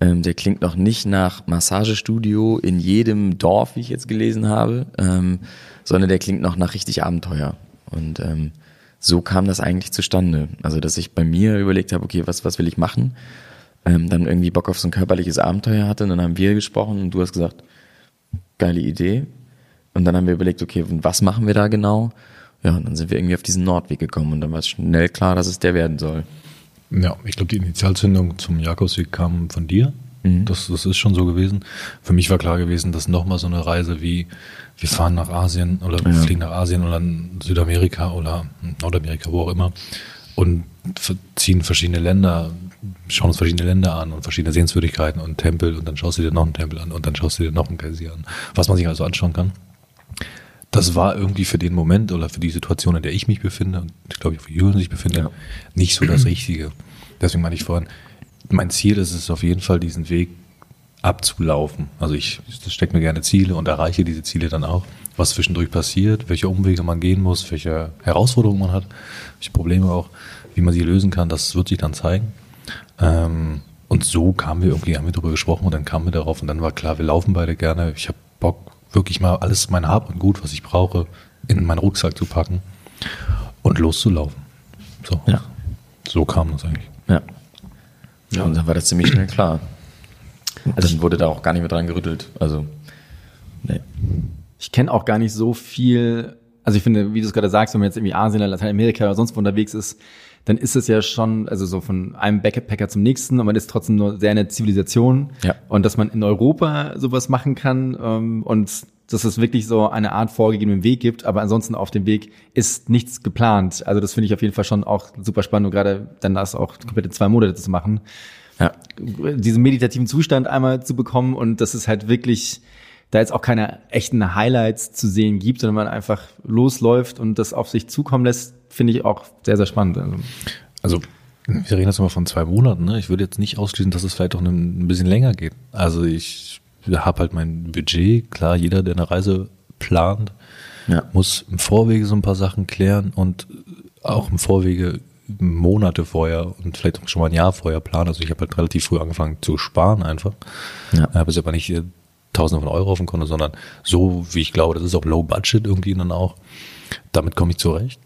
ähm, der klingt noch nicht nach Massagestudio in jedem Dorf, wie ich jetzt gelesen habe, ähm, sondern der klingt noch nach richtig Abenteuer. Und ähm, so kam das eigentlich zustande. Also, dass ich bei mir überlegt habe, okay, was, was will ich machen? Ähm, dann irgendwie Bock auf so ein körperliches Abenteuer hatte. Und dann haben wir gesprochen und du hast gesagt, geile Idee. Und dann haben wir überlegt, okay, was machen wir da genau? Ja, und dann sind wir irgendwie auf diesen Nordweg gekommen und dann war es schnell klar, dass es der werden soll.
Ja, ich glaube, die Initialzündung zum Jakobsweg kam von dir. Mhm. Das, das ist schon so gewesen. Für mich war klar gewesen, dass nochmal so eine Reise wie wir fahren nach Asien oder ja. fliegen nach Asien oder Südamerika oder Nordamerika, wo auch immer und ziehen verschiedene Länder, schauen uns verschiedene Länder an und verschiedene Sehenswürdigkeiten und Tempel und dann schaust du dir noch einen Tempel an und dann schaust du dir noch einen Geysir an, was man sich also anschauen kann. Das war irgendwie für den Moment oder für die Situation, in der ich mich befinde und ich glaube, für Julian sich befinde, ja. nicht so das Richtige. Deswegen meine ich vorhin, mein Ziel ist es auf jeden Fall, diesen Weg abzulaufen. Also ich stecke mir gerne Ziele und erreiche diese Ziele dann auch. Was zwischendurch passiert, welche Umwege man gehen muss, welche Herausforderungen man hat, welche Probleme auch, wie man sie lösen kann, das wird sich dann zeigen. Ähm, und so kamen wir irgendwie, haben wir darüber gesprochen und dann kamen wir darauf und dann war klar, wir laufen beide gerne. Ich habe Bock, wirklich mal alles mein Hab und Gut, was ich brauche, in meinen Rucksack zu packen und loszulaufen. So. Ja. So kam das eigentlich.
Ja. Ja, und dann war das ziemlich schnell klar. Also dann wurde da auch gar nicht mehr dran gerüttelt. Also,
nee. Ich kenne auch gar nicht so viel, also ich finde, wie du es gerade sagst, wenn man jetzt irgendwie Asien, Lateinamerika oder sonst wo unterwegs ist, dann ist es ja schon, also so von einem Backpacker zum nächsten und man ist trotzdem nur sehr eine Zivilisation. Ja. Und dass man in Europa sowas machen kann ähm, und dass es wirklich so eine Art vorgegebenen Weg gibt, aber ansonsten auf dem Weg ist nichts geplant. Also das finde ich auf jeden Fall schon auch super spannend und gerade dann das auch komplette zwei Monate zu machen. Ja. Diesen meditativen Zustand einmal zu bekommen und das ist halt wirklich da jetzt auch keine echten Highlights zu sehen gibt, sondern man einfach losläuft und das auf sich zukommen lässt, finde ich auch sehr, sehr spannend. Also,
Also, wir reden jetzt immer von zwei Monaten. Ne? Ich würde jetzt nicht ausschließen, dass es vielleicht auch ein bisschen länger geht. Also ich habe halt mein Budget. Klar, jeder, der eine Reise plant,
Ja.
muss im Vorwege so ein paar Sachen klären und auch im Vorwege Monate vorher und vielleicht auch schon mal ein Jahr vorher planen. Also ich habe halt relativ früh angefangen zu sparen einfach.
Ja.
Habe jetzt aber nicht äh, Tausende von Euro auf dem Konto, sondern so, wie ich glaube, das ist auch Low Budget irgendwie dann auch. Damit komme ich zurecht.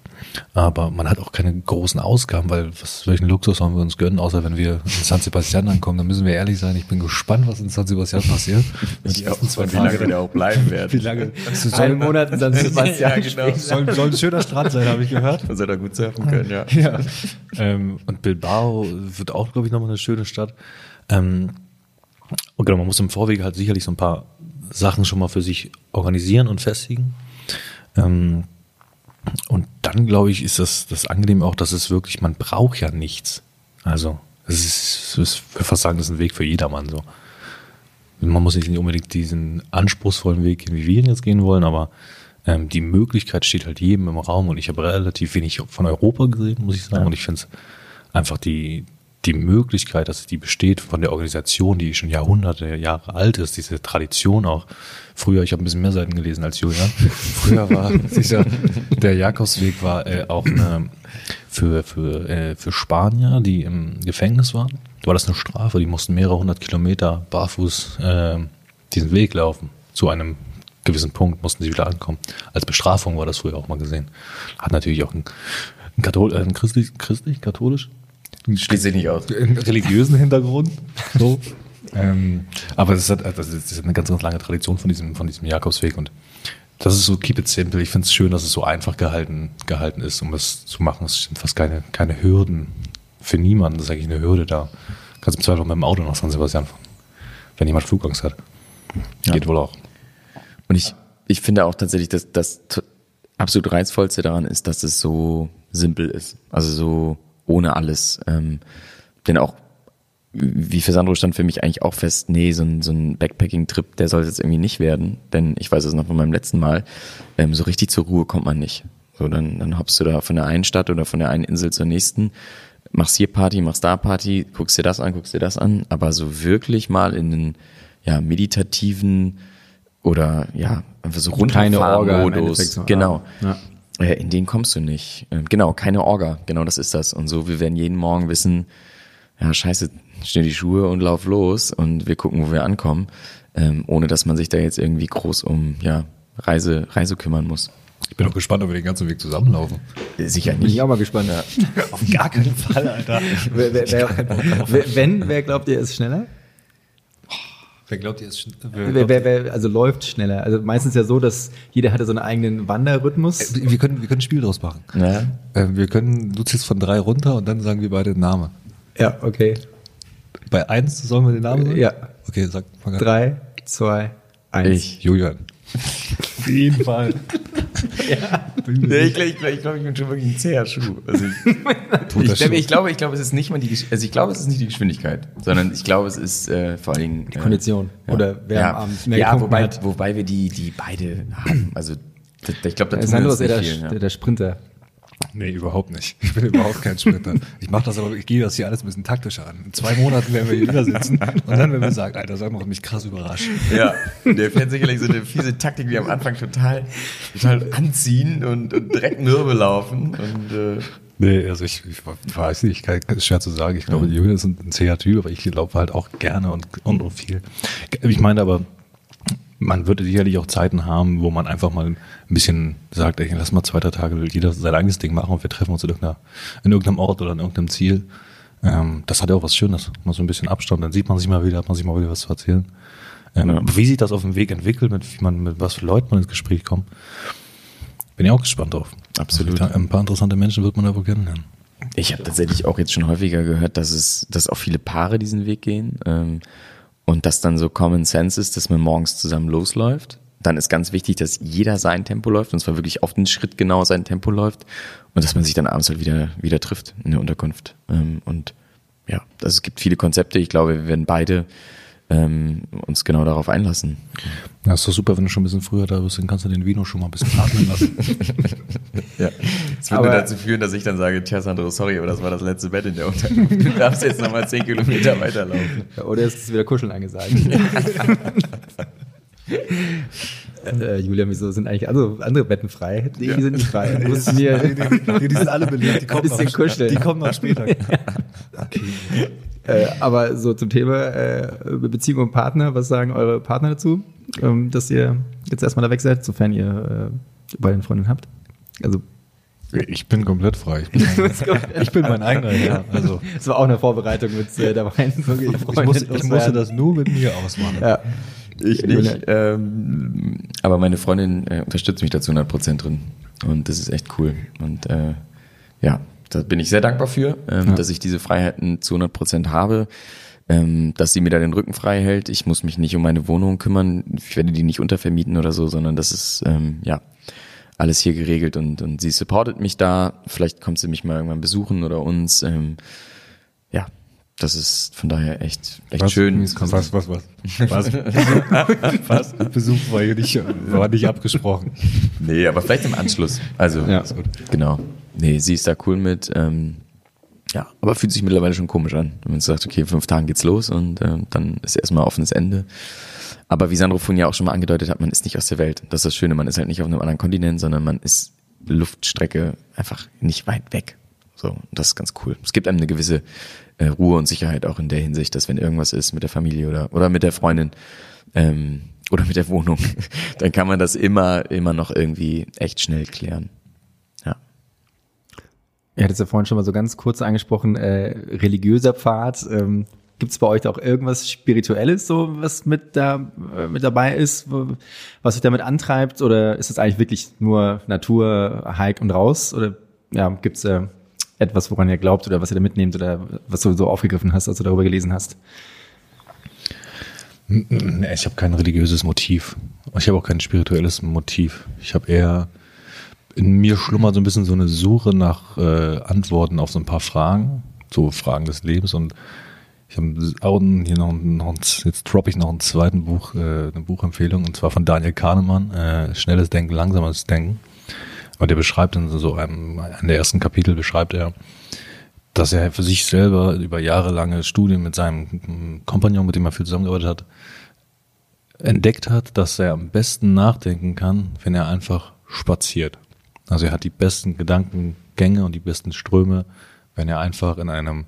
Aber man hat auch keine großen Ausgaben, weil was, welchen Luxus sollen wir uns gönnen, außer wenn wir in San Sebastian ankommen, dann müssen wir ehrlich sein, ich bin gespannt, was in San Sebastian passiert. Die ersten zwei Tage
wir auch bleiben werden.
wie lange? Es
einen Monat in San Sebastian.
Ja, genau.
soll, soll ein schöner Strand sein, habe ich gehört.
Man soll da gut surfen können, ja.
Ja. ähm, und Bilbao wird auch, glaube ich, nochmal eine schöne Stadt. Ähm, und genau, man muss im Vorwege halt sicherlich so ein paar Sachen schon mal für sich organisieren und festigen. Ähm, und dann, glaube ich, ist das, das angenehm auch, dass es wirklich, man braucht ja nichts. Also, es ist, ist, ich würde fast sagen, das ist ein Weg für jedermann so. Man muss nicht unbedingt diesen anspruchsvollen Weg gehen, wie wir ihn jetzt gehen wollen, aber ähm, die Möglichkeit steht halt jedem im Raum und ich habe relativ wenig von Europa gesehen, muss ich sagen. Und ich finde es einfach die, die Möglichkeit, dass die besteht von der Organisation, die schon Jahrhunderte, Jahre alt ist, diese Tradition auch. Früher, ich habe ein bisschen mehr Seiten gelesen als Julian. Früher war dieser, der Jakobsweg war äh, auch eine, für, für, äh, für Spanier, die im Gefängnis waren, war das eine Strafe. Die mussten mehrere hundert Kilometer barfuß äh, diesen Weg laufen. Zu einem gewissen Punkt mussten sie wieder ankommen. Als Bestrafung war das früher auch mal gesehen. Hat natürlich auch einen, einen, Kathol äh, einen christlich, christlich, katholisch,
Schließt sich nicht aus.
einen religiösen Hintergrund. So. ähm, aber das ist, das ist eine ganz, ganz lange Tradition von diesem, von diesem Jakobsweg und das ist so keep it simple. Ich finde es schön, dass es so einfach gehalten, gehalten ist, um das zu machen. Es sind fast keine, keine Hürden für niemanden. Das ist eigentlich eine Hürde da. Kannst im Zweifel mit dem Auto nach San Sebastian fahren. Wenn jemand Flugangst hat. Geht wohl auch.
Und ich, ich finde auch tatsächlich, dass das absolut reizvollste daran ist, dass es so simpel ist. Also so ohne alles. Ähm, denn auch, wie für Sandro stand für mich eigentlich auch fest, nee, so ein, so ein Backpacking-Trip, der soll es jetzt irgendwie nicht werden. Denn ich weiß es noch von meinem letzten Mal, ähm, so richtig zur Ruhe kommt man nicht. So, dann, dann hoppst du da von der einen Stadt oder von der einen Insel zur nächsten, machst hier Party, machst da Party, guckst dir das an, guckst dir das an, aber so wirklich mal in den ja, meditativen oder ja, einfach so Runterfahren-Modus. Genau.
Ja.
Äh, In den kommst du nicht. Ähm, Genau, keine Orga. Genau, das ist das. Und so, wir werden jeden Morgen wissen, ja, scheiße, schnell die Schuhe und lauf los und wir gucken, wo wir ankommen, ähm, ohne dass man sich da jetzt irgendwie groß um, ja, Reise, Reise kümmern muss.
Ich bin auch gespannt, ob wir den ganzen Weg zusammenlaufen.
Sicher
Bin ich auch mal gespannt.
Auf gar keinen Fall, Alter.
Wer, wer, wer, wer, wenn, wer glaubt ihr ist schneller?
Wer glaubt, ihr ist
Wer, wer, wer, also läuft schneller. Also meistens ja so, dass jeder hatte so einen eigenen Wanderrhythmus.
Wir können, wir können ein Spiel draus machen.
Ja.
Äh, Wir können, du ziehst von drei runter und dann sagen wir beide den Namen.
Ja, okay.
Bei eins sollen wir den Namen sagen?
Ja.
Okay, sag fang an.
Drei, zwei, eins.
Ich.
Julian. Auf jeden Fall.
Nee, ich glaube, ich, glaub, ich, glaub, ich bin schon wirklich ein zäher Schuh. Also ich, ich,
das
ich, glaube, ich glaube, es ist nicht mal die, Gesch- also ich glaube, es ist nicht die Geschwindigkeit, sondern ich glaube, es ist äh, vor allen Dingen die
Kondition. Oder wer
ja,
am Abend mehr
ja, wobei,
hat.
wobei wir die, die beide haben. Also ich glaube, da tun wir
Sandro
uns
ist
nicht
der,
viel. Ja.
der, der Sprinter.
Nee, überhaupt nicht. Ich bin überhaupt kein Sprinter. Ich mache das aber, ich gehe das hier alles ein bisschen taktischer an. In zwei Monaten werden wir hier wieder sitzen und dann werden wir sagen, Alter, mal, hat mich krass überrascht.
Ja, der fährt sicherlich so eine fiese Taktik wie am Anfang total, total anziehen und, und direkt Mürbe laufen. Und äh,
Nee, also ich, ich weiß nicht, kann, ist schwer zu sagen. Ich glaube, Julian ist ein, ein zäher Typ, aber ich laufe halt auch gerne und, und, und viel. Ich meine aber, man würde sicherlich auch Zeiten haben, wo man einfach mal ein bisschen sagt, ey, lass mal zwei, drei Tage jeder sein eigenes Ding machen und wir treffen uns in, irgendeinem Ort oder in irgendeinem Ziel. Ähm, das hat ja auch was Schönes. Mal so ein bisschen Abstand, dann sieht man sich mal wieder, hat man sich mal wieder was zu erzählen. Ähm,
Ja.
Wie sich das auf dem Weg entwickelt, mit, wie man, mit was für Leuten man ins Gespräch kommt, bin ich auch gespannt drauf.
Absolut.
Also, ein paar interessante Menschen wird man da wohl kennenlernen.
ich habe tatsächlich auch jetzt schon häufiger gehört, dass es, dass auch viele Paare diesen Weg gehen ähm, und dass dann so Common Sense ist, dass man morgens zusammen losläuft. Dann ist ganz wichtig, dass jeder sein Tempo läuft und zwar wirklich auf den Schritt genau sein Tempo läuft und dass man sich dann abends halt wieder wieder trifft in der Unterkunft. Ähm, und ja, also es gibt viele Konzepte. Ich glaube, wir werden beide ähm, uns genau darauf einlassen.
Ja, ist doch super, wenn du schon ein bisschen früher da bist, dann kannst du den Vino schon mal ein bisschen atmen lassen.
ja. Das würde aber, dazu führen, dass ich dann sage, tja Sandro, sorry, aber das war das letzte Bett in der Unterkunft. Du darfst jetzt nochmal zehn Kilometer weiterlaufen.
Ja, oder ist es wieder Kuscheln angesagt? äh, Julian, wieso sind eigentlich andere, andere Betten frei?
Nee, die sind nicht frei. Du musst mir, die, die, sind alle belegt, die kommen, noch, kuscheln. die kommen noch später.
okay. Äh, aber so zum Thema äh, Beziehung und Partner, was sagen eure Partner dazu, ähm, dass ihr jetzt erstmal da weg seid, sofern ihr äh, beide eine Freundin habt?
Also ich bin komplett frei. Ich bin, ich bin mein eigener Herr. Also.
Das war auch eine Vorbereitung mit äh, der Wein.
Ich, ich, muss, ich musste das nur mit mir ausmachen. Ja.
Ich nicht. Ähm, aber meine Freundin äh, unterstützt mich dazu 100% drin. Und das ist echt cool. Und äh, ja, da bin ich sehr dankbar für, ähm, ja. dass ich diese Freiheiten zu 100% habe. Ähm, dass sie mir da den Rücken frei hält. Ich muss mich nicht um meine Wohnung kümmern. Ich werde die nicht untervermieten oder so, sondern das ist, ähm, ja, alles hier geregelt und, und sie supportet mich da. Vielleicht kommt sie mich mal irgendwann besuchen oder uns. Ähm, ja, das ist von daher echt, echt was, schön.
Was, was, was? Was? was? Besuch war hier nicht, war nicht abgesprochen.
Nee, aber vielleicht im Anschluss. Also, ja. genau. Nee, sie ist da cool mit. Ähm, ja, aber fühlt sich mittlerweile schon komisch an. Wenn man sagt, okay, fünf Tagen geht's los und äh, dann ist erstmal offenes Ende. Aber wie Sandro vorhin ja auch schon mal angedeutet hat, man ist nicht aus der Welt. Das ist das Schöne, man ist halt nicht auf einem anderen Kontinent, sondern man ist Luftstrecke einfach nicht weit weg. So, das ist ganz cool. Es gibt einem eine gewisse äh, Ruhe und Sicherheit auch in der Hinsicht, dass wenn irgendwas ist mit der Familie oder, oder mit der Freundin ähm, oder mit der Wohnung, dann kann man das immer, immer noch irgendwie echt schnell klären.
Ihr hattet es ja vorhin schon mal so ganz kurz angesprochen, äh, religiöser Pfad. Ähm, Gibt es bei euch da auch irgendwas Spirituelles, so was mit da äh, mit dabei ist, was euch damit antreibt? Oder ist es eigentlich wirklich nur Natur, Hike und raus? Oder ja, gibt es äh, etwas, woran ihr glaubt oder was ihr da mitnehmt oder was du so aufgegriffen hast, als du darüber gelesen hast?
Ich habe kein religiöses Motiv. Ich habe auch kein spirituelles Motiv. Ich habe eher in mir schlummert so ein bisschen so eine Suche nach äh, Antworten auf so ein paar Fragen, so Fragen des Lebens und ich habe hier noch, noch jetzt droppe ich noch ein zweiten Buch, äh, eine Buchempfehlung, und zwar von Daniel Kahnemann, äh, Schnelles Denken, Langsames Denken. Und der beschreibt in so einem, in der ersten Kapitel beschreibt er, dass er für sich selber über jahrelange Studien mit seinem Kompagnon, mit dem er viel zusammengearbeitet hat, entdeckt hat, dass er am besten nachdenken kann, wenn er einfach spaziert. Also er hat die besten Gedankengänge und die besten Ströme, wenn er einfach in einem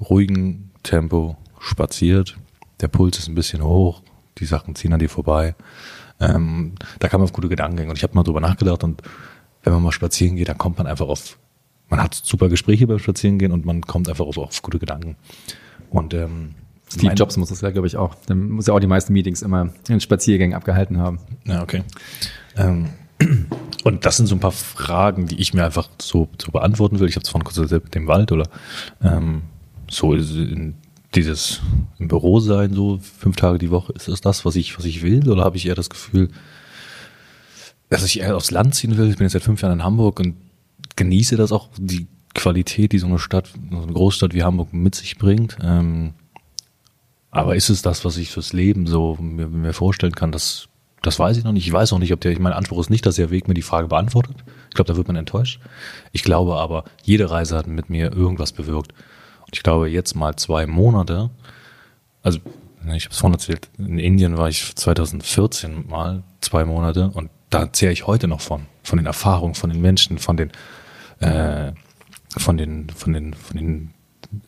ruhigen Tempo spaziert. Der Puls ist ein bisschen hoch, die Sachen ziehen an dir vorbei. Ähm, da kann man auf gute Gedanken gehen. Und ich habe mal drüber nachgedacht und wenn man mal spazieren geht, dann kommt man einfach auf, man hat super Gespräche beim Spazierengehen und man kommt einfach auf, auf gute Gedanken. Und ähm,
Steve Jobs muss das ja, glaube ich, auch. Der muss ja auch die meisten Meetings immer in Spaziergängen abgehalten haben.
Ja, okay. Ähm, und das sind so ein paar Fragen, die ich mir einfach so, so beantworten will. Ich habe es vorhin kurz erzählt mit dem Wald oder ähm, so in dieses im Büro sein, so fünf Tage die Woche, ist das das, was ich, was ich will? Oder habe ich eher das Gefühl, dass ich eher aufs Land ziehen will? Ich bin jetzt seit fünf Jahren in Hamburg und genieße das auch, die Qualität, die so eine Stadt, so eine Großstadt wie Hamburg mit sich bringt. Ähm, aber ist es das, was ich fürs Leben so mir, mir vorstellen kann? Das, das weiß ich noch nicht. Ich weiß auch nicht, ob der, ich mein Anspruch ist nicht, dass der Weg mir die Frage beantwortet. Ich glaube, da wird man enttäuscht. Ich glaube aber, jede Reise hat mit mir irgendwas bewirkt ich glaube, jetzt mal zwei Monate, also ich habe es vorhin erzählt, in Indien war ich 2014 mal zwei Monate und da zähre ich heute noch von, von den Erfahrungen, von den Menschen, von den, äh, von den, von den, von den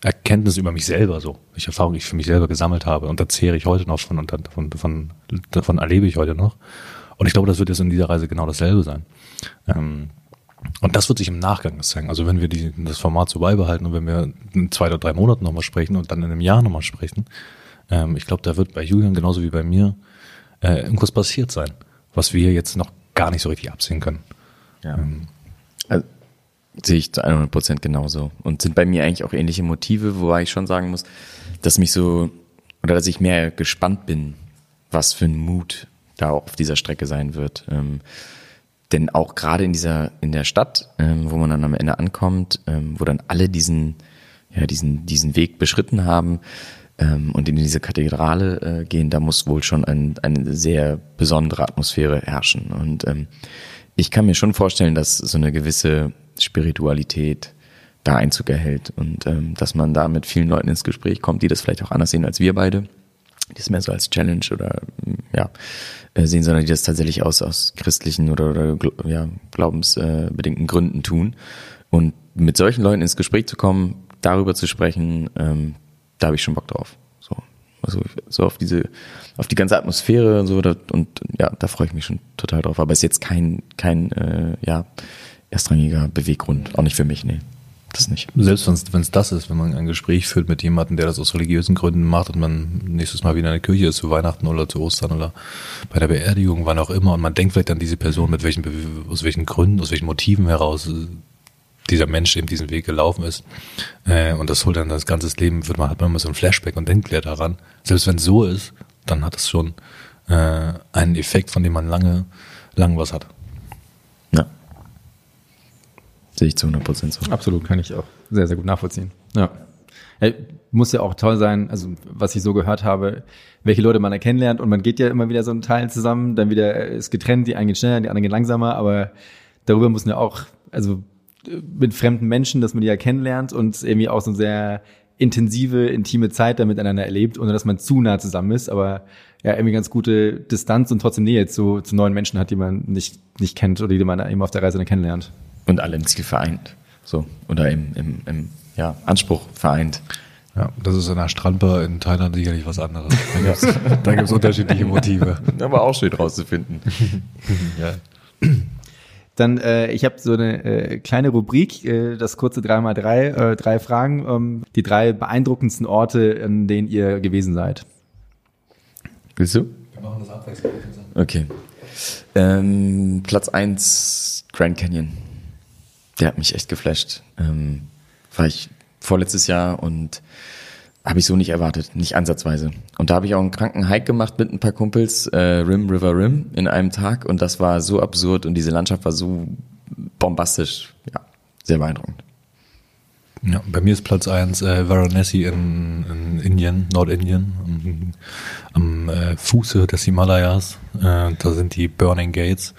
Erkenntnissen über mich selber so, welche Erfahrungen ich für mich selber gesammelt habe und da zehre ich heute noch von und davon, davon, davon erlebe ich heute noch. Und ich glaube, das wird jetzt in dieser Reise genau dasselbe sein. Ähm, und das wird sich im Nachgang zeigen. Also wenn wir die, das Format so beibehalten und wenn wir in zwei oder drei Monaten nochmal sprechen und dann in einem Jahr nochmal sprechen, ähm, ich glaube, da wird bei Julian genauso wie bei mir äh, irgendwas passiert sein, was wir jetzt noch gar nicht so richtig absehen können.
Ja. Ähm, also, sehe ich zu 100 Prozent genauso. Und sind bei mir eigentlich auch ähnliche Motive, wobei ich schon sagen muss, dass mich so, oder dass ich mehr gespannt bin, was für ein Mut da auch auf dieser Strecke sein wird. Ähm, denn auch gerade in dieser, in der Stadt, ähm, wo man dann am Ende ankommt, ähm, wo dann alle diesen, ja, diesen, diesen Weg beschritten haben, ähm, und in diese Kathedrale äh, gehen, da muss wohl schon ein, eine sehr besondere Atmosphäre herrschen. Und ähm, ich kann mir schon vorstellen, dass so eine gewisse Spiritualität da Einzug erhält und ähm, dass man da mit vielen Leuten ins Gespräch kommt, die das vielleicht auch anders sehen als wir beide, die es mehr so als Challenge oder ja äh, sehen, sondern die das tatsächlich aus aus christlichen oder, oder ja, glaubensbedingten Gründen tun. Und mit solchen Leuten ins Gespräch zu kommen, darüber zu sprechen, ähm, da habe ich schon Bock drauf. So, also so auf diese, auf die ganze Atmosphäre und so und ja, da freue ich mich schon total drauf. Aber es ist jetzt kein kein äh, ja erstrangiger Beweggrund, auch nicht für mich, nee das nicht.
Selbst wenn es das ist, wenn man ein Gespräch führt mit jemandem, der das aus religiösen Gründen macht und man nächstes Mal wieder in der Kirche ist zu Weihnachten oder zu Ostern oder bei der Beerdigung, wann auch immer, und man denkt vielleicht an diese Person, mit welchen, aus welchen Gründen, aus welchen Motiven heraus dieser Mensch eben diesen Weg gelaufen ist. Äh, und das holt dann das ganze Leben, wird man, hat man immer so ein Flashback und denkt leer daran. Selbst wenn es so ist, dann hat es schon äh, einen Effekt, von dem man lange, lange was hat.
Sehe ich zu 100 Prozent so.
Absolut, kann ich auch sehr, sehr gut nachvollziehen. Ja. ja. Muss ja auch toll sein, also was ich so gehört habe, welche Leute man da kennenlernt und man geht ja immer wieder so einen Teil zusammen, dann wieder ist getrennt, die einen gehen schneller, die anderen gehen langsamer, aber darüber muss man ja auch, also mit fremden Menschen, dass man die ja kennenlernt und irgendwie auch so eine sehr intensive, intime Zeit da miteinander erlebt, ohne dass man zu nah zusammen ist, aber ja, irgendwie ganz gute Distanz und trotzdem Nähe zu, zu neuen Menschen hat, die man nicht, nicht kennt oder die man eben auf der Reise dann kennenlernt
und alle im Ziel vereint. So. Oder im, im, im ja, Anspruch vereint.
Ja, das ist in der Strandbar in Thailand sicherlich was anderes. Da gibt es unterschiedliche Motive.
Aber auch schön rauszufinden.
ja. Dann, äh, ich habe so eine äh, kleine Rubrik, äh, das kurze 3x3, äh, drei Fragen, ähm, die drei beeindruckendsten Orte, an denen ihr gewesen seid.
Willst du? Wir machen das abwechselnd. Okay. Ähm, Platz eins Grand Canyon der hat mich echt geflasht. Ähm, war ich vorletztes Jahr und habe ich so nicht erwartet, nicht ansatzweise. Und da habe ich auch einen kranken Hike gemacht mit ein paar Kumpels, äh, Rim River Rim, in einem Tag und das war so absurd und diese Landschaft war so bombastisch, ja, sehr beeindruckend.
Ja, bei mir ist Platz eins äh, Varanasi in, in Indien, Nordindien, am, am äh, Fuße des Himalayas. Äh, da sind die Burning Gates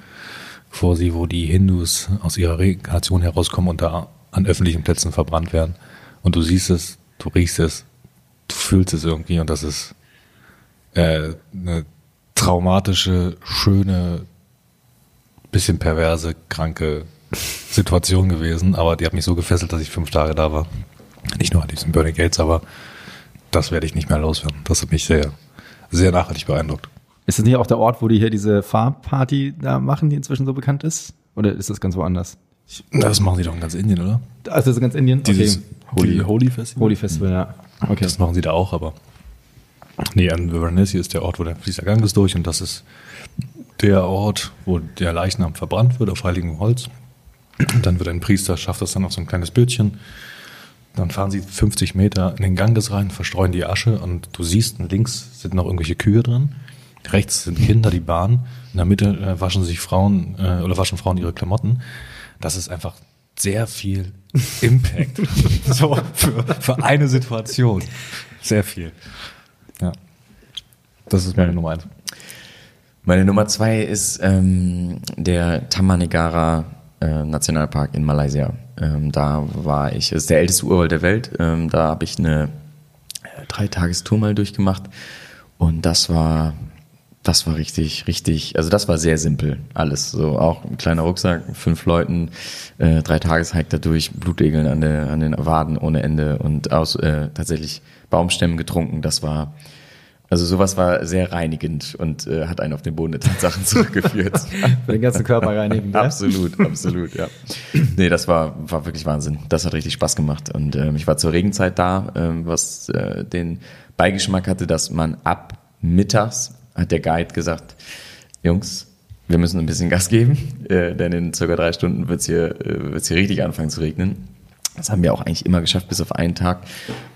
vor sie, wo die Hindus aus ihrer Reinkarnation herauskommen und da an öffentlichen Plätzen verbrannt werden. Und du siehst es, du riechst es, du fühlst es irgendwie und das ist äh, eine traumatische, schöne, bisschen perverse, kranke Situation gewesen, aber die hat mich so gefesselt, dass ich fünf Tage da war. Nicht nur an diesen Burning Gates, aber das werde ich nicht mehr loswerden. Das hat mich sehr, sehr nachhaltig beeindruckt.
Ist das nicht auch der Ort, wo die hier diese Farbparty da machen, die inzwischen so bekannt ist? Oder ist das ganz woanders?
Das machen sie doch in ganz Indien, oder?
Also das ist ganz Indien?
Dieses okay. Holy, Holy Festival?
Holy Festival, ja.
Okay. Das machen sie da auch, aber nee, an Varanasi ist der Ort, wo der fließt Gang ist durch und das ist der Ort, wo der Leichnam verbrannt wird auf heiligem Holz. Und dann wird ein Priester, schafft das dann auf so ein kleines Bötchen. Dann fahren sie 50 Meter in den Ganges rein, verstreuen die Asche und du siehst, links sind noch irgendwelche Kühe drin. Rechts sind Kinder, die Bahn. In der Mitte äh, waschen sich Frauen äh, oder waschen Frauen ihre Klamotten. Das ist einfach sehr viel Impact. so für, für eine Situation. Sehr viel. Ja. Das ist meine Nummer eins.
Meine Nummer zwei ist ähm, der Tamanegara äh, Nationalpark in Malaysia. Ähm, da war ich, das ist der älteste Urwald der Welt. Ähm, da habe ich eine äh, Dreitagestour mal durchgemacht. Und das war das war richtig, richtig, also das war sehr simpel, alles. So auch ein kleiner Rucksack, fünf Leuten, äh, drei Tageshike dadurch, Blutegeln an, der, an den Waden ohne Ende und aus äh, tatsächlich Baumstämmen getrunken. Das war, also sowas war sehr reinigend und äh, hat einen auf den Boden der Tatsachen zurückgeführt.
Den ganzen Körper reinigen.
Ja? Absolut, absolut, ja. Nee, das war, war wirklich Wahnsinn. Das hat richtig Spaß gemacht. Und ähm, ich war zur Regenzeit da, ähm, was äh, den Beigeschmack hatte, dass man ab mittags hat der Guide gesagt, Jungs, wir müssen ein bisschen Gas geben, äh, denn in circa drei Stunden wird es hier, äh, wird's hier richtig anfangen zu regnen. Das haben wir auch eigentlich immer geschafft, bis auf einen Tag.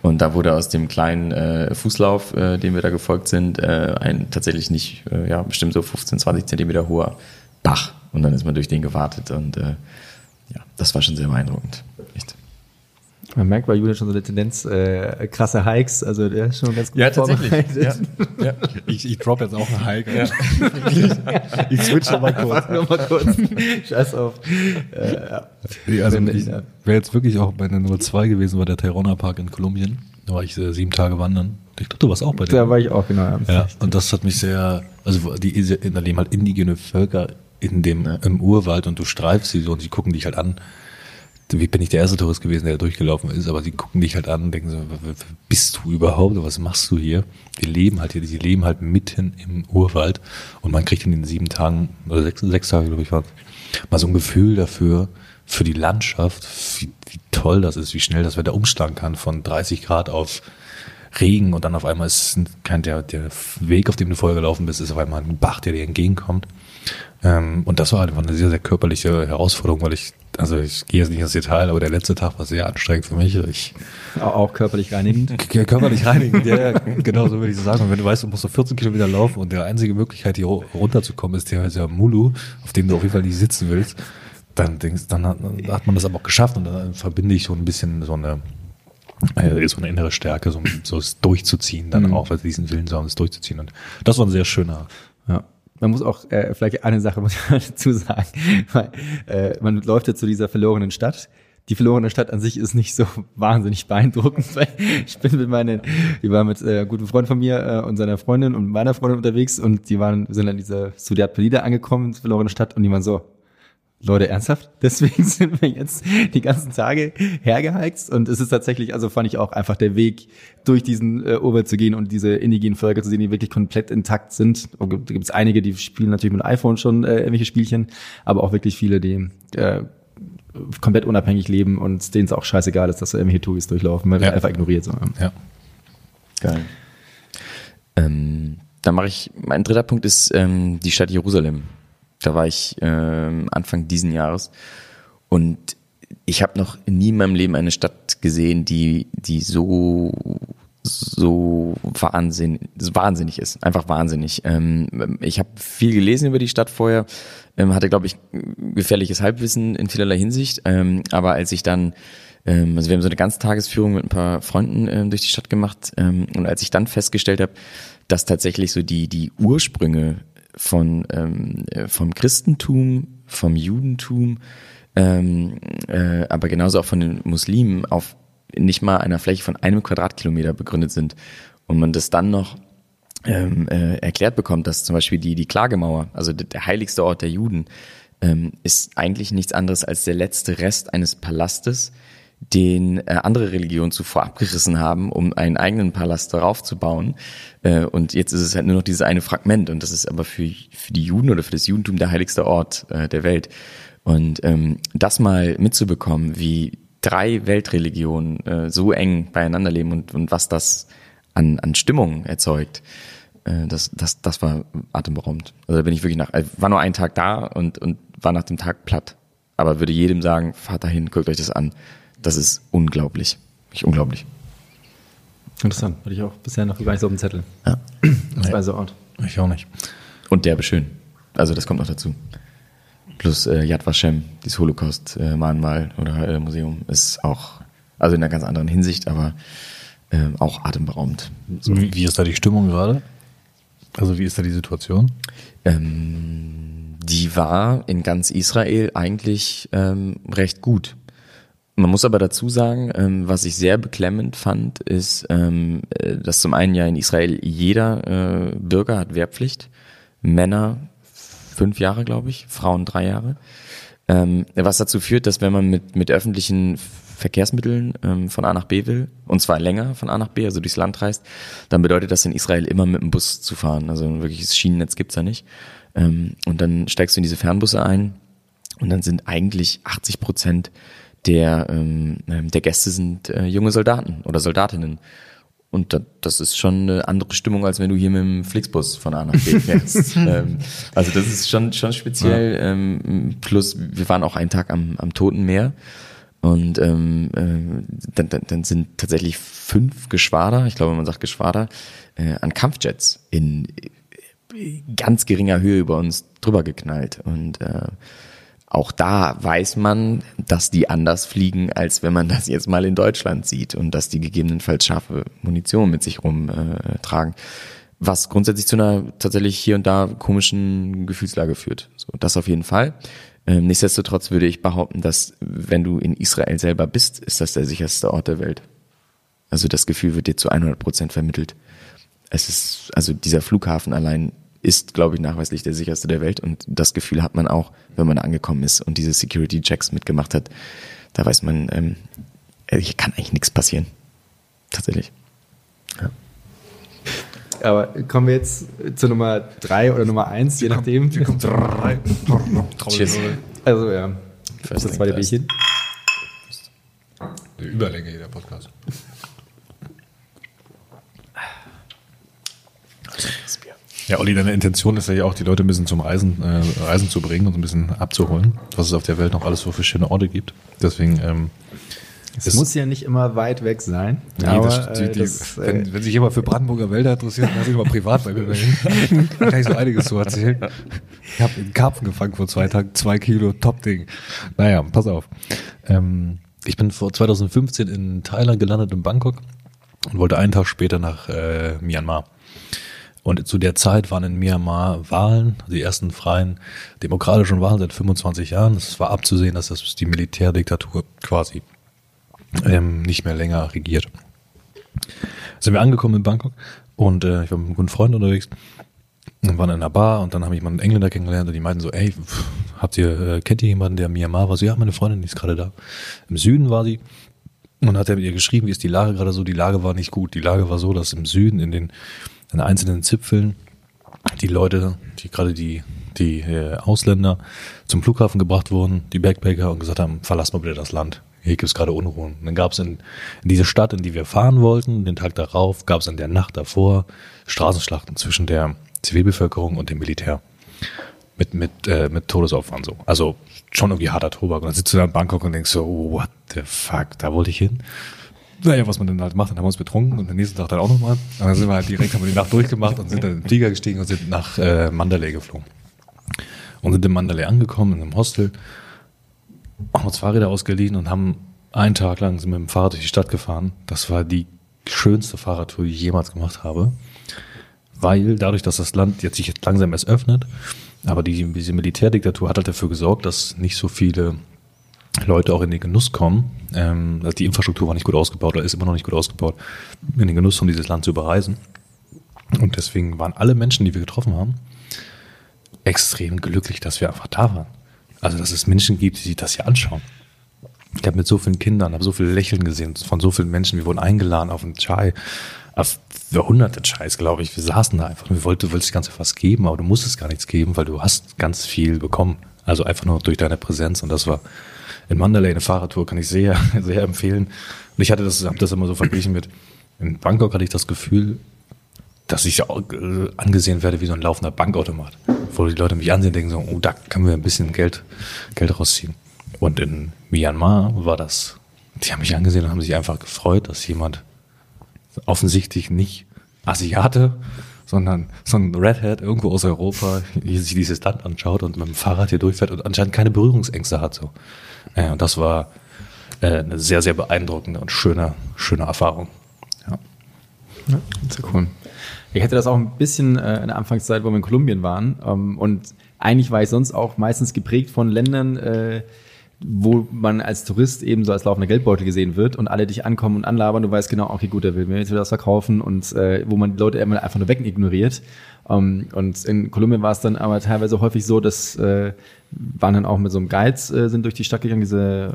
Und da wurde aus dem kleinen äh, Fußlauf, äh, dem wir da gefolgt sind, äh, ein tatsächlich nicht, äh, ja, bestimmt so 15, 20 Zentimeter hoher Bach. Und dann ist man durch den gewartet und äh, ja, das war schon sehr beeindruckend.
Man merkt bei Julian schon so eine Tendenz, äh, krasse Hikes, also der ist schon ganz gut
Ja, tatsächlich. Ja, ja.
Ich, ich drop jetzt auch einen Hike.
Ja.
Ich switch noch mal kurz.
Noch mal kurz. Scheiß auf. Äh, ja.
Also ich
ja.
wäre jetzt wirklich auch bei der Nummer 2 gewesen, war der Tayrona Park in Kolumbien. Da war ich äh, sieben Tage wandern. Ich glaube, du warst auch bei dem.
Da war ich auch, genau.
Ja, und das hat mich sehr, also die, da leben halt indigene Völker in dem, im Urwald und du streifst sie so und sie gucken dich halt an. Wie bin ich der erste Tourist gewesen, der da durchgelaufen ist, aber sie gucken dich halt an und denken so, bist du überhaupt? Was machst du hier? Wir leben halt hier, sie leben halt mitten im Urwald und man kriegt in den sieben Tagen, oder sechs, sechs Tage, glaube ich, war mal so ein Gefühl dafür, für die Landschaft, wie, wie toll das ist, wie schnell das Wetter umschlagen kann von 30 Grad auf Regen und dann auf einmal ist kein der, der Weg, auf dem du vorher gelaufen bist, ist auf einmal ein Bach, der dir entgegenkommt. Ähm, und das war einfach eine sehr, sehr körperliche Herausforderung, weil ich, also ich gehe jetzt nicht ins Detail, aber der letzte Tag war sehr anstrengend für mich. Ich
Auch, körperlich reinigend.
Körperlich reinigen, ja, ja, genau so würde ich sagen. Und wenn du weißt, du musst so 14 Kilometer laufen und die einzige Möglichkeit, hier ru- runterzukommen, ist der, Mulu, auf dem du auf jeden Fall nicht sitzen willst, dann denkst, dann hat, dann hat man das aber auch geschafft und dann verbinde ich so ein bisschen so eine, äh, so eine innere Stärke, so, so es durchzuziehen, dann auch, weil diesen Willen zu haben, es durchzuziehen. Und das war ein sehr schöner,
Ja. Man muss auch, äh, vielleicht eine Sache muss ich dazu sagen, weil äh, man läuft jetzt zu dieser verlorenen Stadt. Die verlorene Stadt an sich ist nicht so wahnsinnig beeindruckend, weil ich bin mit meinen, die war mit äh, guten Freund von mir äh, und seiner Freundin und meiner Freundin unterwegs und die waren, sind an dieser Sudiat Pelida angekommen, verlorene Stadt und die waren so, Leute, ernsthaft? Deswegen sind wir jetzt die ganzen Tage hergeheizt und es ist tatsächlich, also fand ich auch einfach der Weg, durch diesen äh, Urwald zu gehen und diese indigenen Völker zu sehen, die wirklich komplett intakt sind. Und Da gibt es einige, die spielen natürlich mit dem iPhone schon äh, irgendwelche Spielchen, aber auch wirklich viele, die äh, komplett unabhängig leben und denen es auch scheißegal ist, dass da irgendwelche Touris durchlaufen, weil
Ja.
ja. einfach ignoriert. So.
ja.
Geil. Ähm, dann mache ich, mein dritter Punkt ist ähm, die Stadt Jerusalem. Da war ich ähm, Anfang diesen Jahres. Und ich habe noch nie in meinem Leben eine Stadt gesehen, die, die so so wahnsinn, so wahnsinnig ist, einfach wahnsinnig. Ähm, ich habe viel gelesen über die Stadt vorher, ähm, hatte glaube ich gefährliches Halbwissen in vielerlei Hinsicht, ähm, aber als ich dann also wir haben so eine Ganztagesführung mit ein paar Freunden durch die Stadt gemacht und als ich dann festgestellt habe, dass tatsächlich so die die Ursprünge von ähm, äh, vom Christentum, vom Judentum, ähm, äh, aber genauso auch von den Muslimen auf nicht mal einer Fläche von einem Quadratkilometer begründet sind und man das dann noch ähm, äh, erklärt bekommt, dass zum Beispiel die, die Klagemauer, also der, heiligste Ort der Juden, ähm, ist eigentlich nichts anderes als der letzte Rest eines Palastes, den äh, andere Religionen zuvor abgerissen haben, um einen eigenen Palast darauf zu bauen. Äh, und jetzt ist es halt nur noch dieses eine Fragment und das ist aber für, für die Juden oder für das Judentum der heiligste Ort äh, der Welt. Und ähm, das mal mitzubekommen, wie drei Weltreligionen äh, so eng beieinander leben und, und was das an, an Stimmung erzeugt, äh, das, das, das war atemberaubend. Also da bin ich wirklich nach, äh, war nur einen Tag da und, und war nach dem Tag platt. Aber würde jedem sagen, fahrt dahin, guckt euch das an. Das ist unglaublich. Wirklich unglaublich.
Interessant, hatte ich auch bisher noch gar nicht so auf dem Zettel.
Ja.
Das war so Ort.
Ich auch nicht.
Und derbe schön. Also das kommt noch dazu. Plus äh, Yad Vashem, dieses Holocaust-Mahnmal oder äh, Museum, ist auch, also in einer ganz anderen Hinsicht, aber ähm, auch atemberaubend. So.
Wie, wie ist da die Stimmung gerade? Also wie ist da die Situation?
Ähm, die war in ganz Israel eigentlich ähm, recht gut. Man muss aber dazu sagen, ähm, was ich sehr beklemmend fand, ist, ähm, äh, dass zum einen ja in Israel jeder äh, Bürger hat Wehrpflicht. Männer fünf Jahre, glaube ich, Frauen drei Jahre. Ähm, was dazu führt, dass wenn man mit, mit öffentlichen Verkehrsmitteln ähm, von A nach B will, und zwar länger von A nach B, also durchs Land reist, dann bedeutet das in Israel immer mit dem Bus zu fahren. Also ein wirkliches Schienennetz gibt's da nicht. Ähm, und dann steigst du in diese Fernbusse ein und dann sind eigentlich 80 Prozent der, ähm, ähm, der Gäste sind äh, junge Soldaten oder Soldatinnen. Und da, das ist schon eine andere Stimmung, als wenn du hier mit dem Flixbus von A nach B fährst. ähm, also das ist schon, schon speziell. Ähm, plus, wir waren auch einen Tag am, am Toten Meer. Und ähm, äh, dann, dann, dann sind tatsächlich fünf Geschwader, ich glaube, man sagt Geschwader, äh, an Kampfjets in äh, ganz geringer Höhe über uns drüber geknallt. Und äh, auch da weiß man, dass die anders fliegen, als wenn man das jetzt mal in Deutschland sieht und dass die gegebenenfalls scharfe Munition mit sich rumtragen. Äh, was grundsätzlich zu einer tatsächlich hier und da komischen Gefühlslage führt. So, das auf jeden Fall. Ähm, nichtsdestotrotz würde ich behaupten, dass wenn du in Israel selber bist, ist das der sicherste Ort der Welt. Also das Gefühl wird dir zu 100 Prozent vermittelt. Es ist, also dieser Flughafen allein ist, glaube ich, nachweislich der sicherste der Welt und das Gefühl hat man auch, wenn man angekommen ist und diese Security-Checks mitgemacht hat. Da weiß man, ähm, hier kann eigentlich nichts passieren. Tatsächlich. Ja.
Aber kommen wir jetzt zu Nummer drei oder Nummer eins, je nachdem. Hier kommt drei. Cheers. Also ja. First das zweite Bierchen.
Die Überlänge jeder Podcast. Ja, Olli, deine Intention ist ja auch, die Leute ein bisschen zum Reisen, äh, Reisen zu bringen und ein bisschen abzuholen, was es auf der Welt noch alles so für schöne Orte gibt. Deswegen ähm,
es, muss ja nicht immer weit weg sein.
Nee, aber, das, die, die, das, wenn, äh, wenn, sich jemand für Brandenburger Wälder interessiert, dann sich mal privat bei mir hin. Da kann ich so einiges zu erzählen. Ich habe einen Karpfen gefangen vor zwei Tagen, zwei Kilo, Top-Ding. Naja, pass auf. Ähm, ich bin vor 2015 in Thailand gelandet, in Bangkok und wollte einen Tag später nach äh, Myanmar. Und zu der Zeit waren in Myanmar Wahlen, die ersten freien demokratischen Wahlen seit 25 Jahren. Es war abzusehen, dass das die Militärdiktatur quasi ähm, nicht mehr länger regiert. Sind wir angekommen in Bangkok und äh, ich war mit einem guten Freund unterwegs und waren in einer Bar und dann habe ich mal einen Engländer kennengelernt und die meinten so, ey, habt ihr, äh, kennt ihr jemanden, der Myanmar war? So, ja, meine Freundin, die ist gerade da. Im Süden war sie und hat er mit ihr geschrieben, wie ist die Lage gerade so? Die Lage war nicht gut. Die Lage war so, dass im Süden in den, in einzelnen Zipfeln die Leute, die gerade die, die äh, Ausländer zum Flughafen gebracht wurden, die Backpacker und gesagt haben, verlass mal bitte das Land hier gibt es gerade Unruhen. dann gab es in, in diese Stadt, in die wir fahren wollten, den Tag darauf, gab es in der Nacht davor Straßenschlachten zwischen der Zivilbevölkerung und dem Militär. Mit, mit, äh, mit Todesopfern so. Also schon irgendwie harter Tobak. Und dann sitzt du da in Bangkok und denkst so, what the fuck, da wollte ich hin. Naja, was man dann halt macht, dann haben wir uns betrunken und am nächsten Tag dann auch nochmal. Und dann sind wir halt direkt, haben wir die Nacht durchgemacht und sind dann in den Flieger gestiegen und sind nach äh, Mandalay geflogen. Und sind in Mandalay angekommen, in einem Hostel haben uns Fahrräder ausgeliehen und haben einen Tag lang sind mit dem Fahrrad durch die Stadt gefahren. Das war die schönste Fahrradtour, die ich jemals gemacht habe. Weil dadurch, dass das Land jetzt sich langsam erst öffnet, aber die, diese Militärdiktatur hat halt dafür gesorgt, dass nicht so viele Leute auch in den Genuss kommen. Ähm, also die Infrastruktur war nicht gut ausgebaut oder ist immer noch nicht gut ausgebaut, in den Genuss, um dieses Land zu überreisen. Und deswegen waren alle Menschen, die wir getroffen haben, extrem glücklich, dass wir einfach da waren. Also, dass es Menschen gibt, die sich das hier anschauen. Ich habe mit so vielen Kindern, habe so viele Lächeln gesehen von so vielen Menschen. Wir wurden eingeladen auf einen Chai, auf hunderte Chais, glaube ich. Wir saßen da einfach. Wir wollten, wolltest Ganze was geben, aber du musstest gar nichts geben, weil du hast ganz viel bekommen. Also einfach nur durch deine Präsenz. Und das war in Mandalay eine Fahrradtour, kann ich sehr, sehr empfehlen. Und ich hatte das, habe das immer so verglichen mit, in Bangkok hatte ich das Gefühl, dass ich äh, angesehen werde wie so ein laufender Bankautomat, wo die Leute mich ansehen denken so, oh, da können wir ein bisschen Geld, Geld rausziehen. Und in Myanmar war das, die haben mich angesehen und haben sich einfach gefreut, dass jemand offensichtlich nicht Asiate, sondern so ein Redhead irgendwo aus Europa hier sich dieses Land anschaut und mit dem Fahrrad hier durchfährt und anscheinend keine Berührungsängste hat. So. Ja, und das war äh, eine sehr, sehr beeindruckende und schöne, schöne Erfahrung. Ja.
ja sehr cool. Ich hatte das auch ein bisschen äh, in der Anfangszeit, wo wir in Kolumbien waren. Ähm, und eigentlich war ich sonst auch meistens geprägt von Ländern, äh, wo man als Tourist eben so als laufender Geldbeutel gesehen wird und alle dich ankommen und anlabern. Du weißt genau, okay, gut, der will mir jetzt wieder was verkaufen und äh, wo man die Leute immer einfach nur wegignoriert. Um, ähm, und in Kolumbien war es dann aber teilweise häufig so, dass äh, waren dann auch mit so einem Guides äh, sind durch die Stadt gegangen, diese,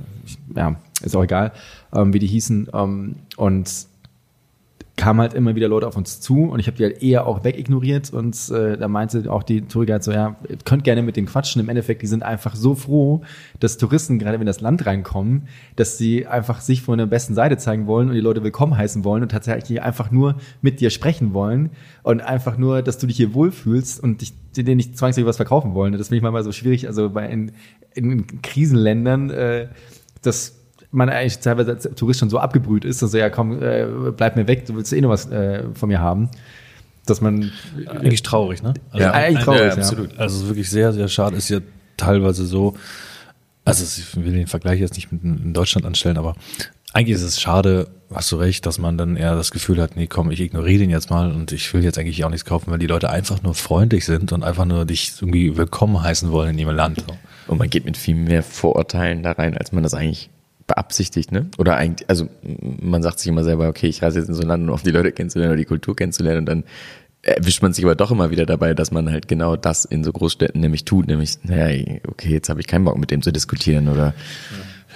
ja, ist auch egal, ähm, wie die hießen. Ähm, und kamen halt immer wieder Leute auf uns zu und ich habe die halt eher auch wegignoriert und äh, da meinte auch die Tourguide so, ja, ihr könnt gerne mit denen quatschen. Im Endeffekt, die sind einfach so froh, dass Touristen, gerade wenn das Land reinkommen, dass sie einfach sich von der besten Seite zeigen wollen und die Leute willkommen heißen wollen und tatsächlich einfach nur mit dir sprechen wollen und einfach nur, dass du dich hier wohlfühlst und dich denen nicht zwangsläufig was verkaufen wollen. Das finde ich manchmal so schwierig, also bei in, in Krisenländern, äh, das man eigentlich teilweise als Tourist schon so abgebrüht ist, also ja komm, äh, bleib mir weg, du willst eh noch was äh, von mir haben. Dass man
eigentlich traurig, ne?
Also, ja, eigentlich traurig, ja,
absolut. Ja. Also wirklich sehr, sehr schade ist ja teilweise so, also ich will den Vergleich jetzt nicht mit in Deutschland anstellen, aber eigentlich ist es schade, hast du recht, dass man dann eher das Gefühl hat, nee, komm, ich ignoriere den jetzt mal und ich will jetzt eigentlich auch nichts kaufen, weil die Leute einfach nur freundlich sind und einfach nur dich irgendwie willkommen heißen wollen in ihrem Land.
Und man geht mit viel mehr Vorurteilen da rein, als man das eigentlich beabsichtigt, ne? Oder eigentlich, also man sagt sich immer selber, okay, ich reise jetzt in so ein Land, um auf die Leute kennenzulernen oder die Kultur kennenzulernen und dann erwischt man sich aber doch immer wieder dabei, dass man halt genau das in so Großstädten nämlich tut, nämlich, naja, okay, jetzt habe ich keinen Bock mit dem zu diskutieren oder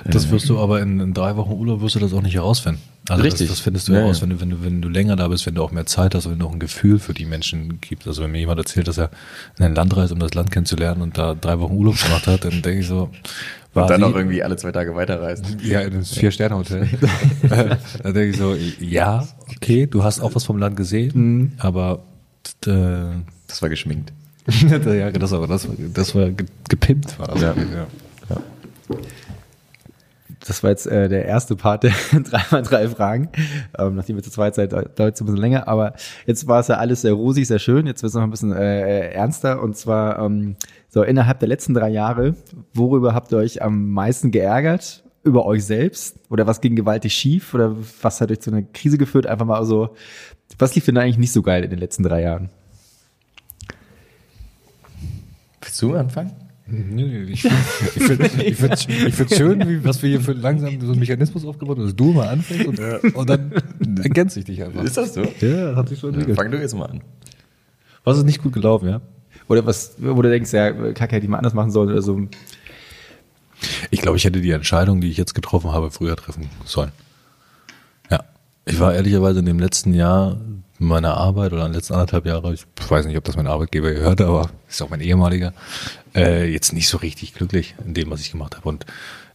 das wirst du aber in, in, drei Wochen Urlaub wirst du das auch nicht herausfinden. Also
Richtig.
Das, das findest du ja, raus, wenn du, wenn du, wenn du länger da bist, wenn du auch mehr Zeit hast, wenn du auch ein Gefühl für die Menschen gibst. Also wenn mir jemand erzählt, dass er in ein Land reist, um das Land kennenzulernen und da drei Wochen Urlaub gemacht hat, dann denke ich so,
war und dann auch irgendwie alle zwei Tage weiterreisen.
Ja, in einem Vier-Sterne-Hotel. da denke ich so, ja, okay, du hast auch was vom Land gesehen, mhm. aber
äh, das war geschminkt.
ja, das war, das war, das war gepimpt. War das ja. ja.
Das war jetzt äh, der erste Part der 3x3 Fragen. Ähm, nachdem wir zu zweit seid, dauert es ein bisschen länger. Aber jetzt war es ja alles sehr rosig, sehr schön. Jetzt wird es noch ein bisschen äh, ernster. Und zwar ähm, so innerhalb der letzten drei Jahre, worüber habt ihr euch am meisten geärgert? Über euch selbst? Oder was ging gewaltig schief? Oder was hat euch zu einer Krise geführt? Einfach mal so, was lief denn eigentlich nicht so geil in den letzten drei Jahren?
Willst du anfangen?
Nee, ich finde ich find, ich find, schön, wie, was wir hier für langsam so einen Mechanismus aufgebaut haben, dass du mal anfängst und, ja. und dann ergänzt sich dich einfach.
Ist das so?
Ja, hat sich schon
entwickelt. Ja, fang du jetzt mal an.
Was ist nicht gut gelaufen, ja?
Oder was, wo du denkst, ja, Kacke hätte ich mal anders machen sollen oder so.
Ich glaube, ich hätte die Entscheidung, die ich jetzt getroffen habe, früher treffen sollen. Ja. Ich war ehrlicherweise in dem letzten Jahr meiner Arbeit oder in den letzten anderthalb Jahren, ich weiß nicht, ob das mein Arbeitgeber gehört, aber ist auch mein ehemaliger, äh, jetzt nicht so richtig glücklich in dem, was ich gemacht habe. Und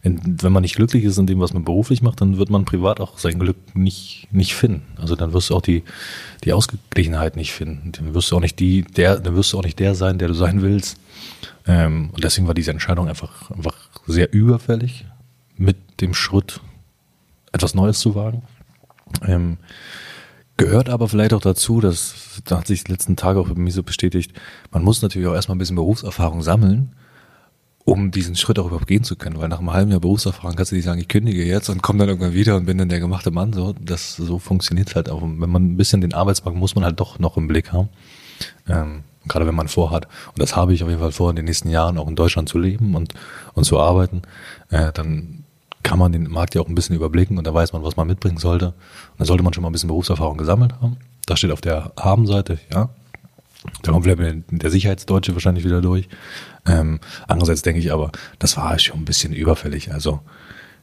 in, wenn man nicht glücklich ist in dem, was man beruflich macht, dann wird man privat auch sein Glück nicht, nicht finden. Also dann wirst du auch die, die Ausgeglichenheit nicht finden. Dann wirst du auch nicht die, der, dann wirst du auch nicht der sein, der du sein willst. Ähm, und deswegen war diese Entscheidung einfach, einfach sehr überfällig, mit dem Schritt etwas Neues zu wagen. Ähm, Gehört aber vielleicht auch dazu, dass, da hat sich die letzten Tage auch bei mir so bestätigt, man muss natürlich auch erstmal ein bisschen Berufserfahrung sammeln, um diesen Schritt auch überhaupt gehen zu können. Weil nach einem halben Jahr Berufserfahrung kannst du nicht sagen, ich kündige jetzt und komme dann irgendwann wieder und bin dann der gemachte Mann. So, das, so funktioniert halt auch. Wenn man ein bisschen den Arbeitsmarkt muss man halt doch noch im Blick haben. Ähm, gerade wenn man vorhat, und das habe ich auf jeden Fall vor, in den nächsten Jahren auch in Deutschland zu leben und, und zu arbeiten, äh, dann kann man den Markt ja auch ein bisschen überblicken und da weiß man, was man mitbringen sollte. Und da sollte man schon mal ein bisschen Berufserfahrung gesammelt haben. Das steht auf der Haben-Seite, ja. Da kommt vielleicht der Sicherheitsdeutsche wahrscheinlich wieder durch. Ähm, andererseits denke ich aber, das war schon ein bisschen überfällig. Also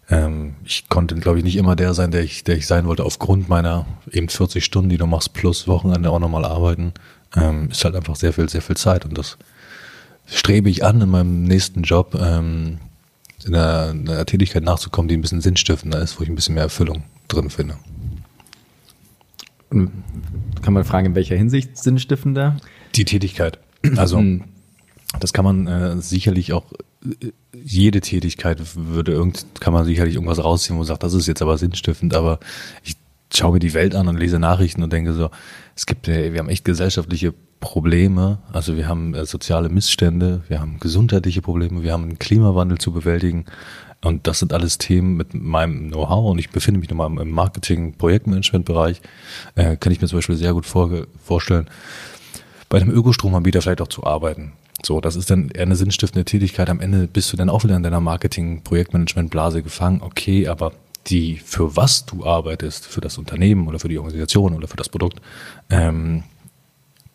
ähm, ich konnte, glaube ich, nicht immer der sein, der ich, der ich sein wollte, aufgrund meiner eben 40 Stunden, die du machst, plus Wochenende auch nochmal arbeiten. Ähm, ist halt einfach sehr viel, sehr viel Zeit und das strebe ich an in meinem nächsten Job, ähm, in einer, einer Tätigkeit nachzukommen, die ein bisschen sinnstiftender ist, wo ich ein bisschen mehr Erfüllung drin finde.
Kann man fragen, in welcher Hinsicht sinnstiftender?
Die Tätigkeit. Also hm. das kann man äh, sicherlich auch jede Tätigkeit würde irgend kann man sicherlich irgendwas rausziehen, wo man sagt, das ist jetzt aber sinnstiftend, aber ich schaue mir die Welt an und lese Nachrichten und denke so, es gibt, wir haben echt gesellschaftliche Probleme. Also wir haben äh, soziale Missstände, wir haben gesundheitliche Probleme, wir haben einen Klimawandel zu bewältigen. Und das sind alles Themen mit meinem Know-how und ich befinde mich nochmal im Marketing, Projektmanagement-Bereich. Äh, kann ich mir zum Beispiel sehr gut vor, vorstellen, bei einem Ökostromanbieter vielleicht auch zu arbeiten. So, das ist dann eher eine sinnstiftende Tätigkeit. Am Ende bist du dann auch wieder in deiner Marketing, Projektmanagement-Blase gefangen. Okay, aber die, für was du arbeitest, für das Unternehmen oder für die Organisation oder für das Produkt, ähm,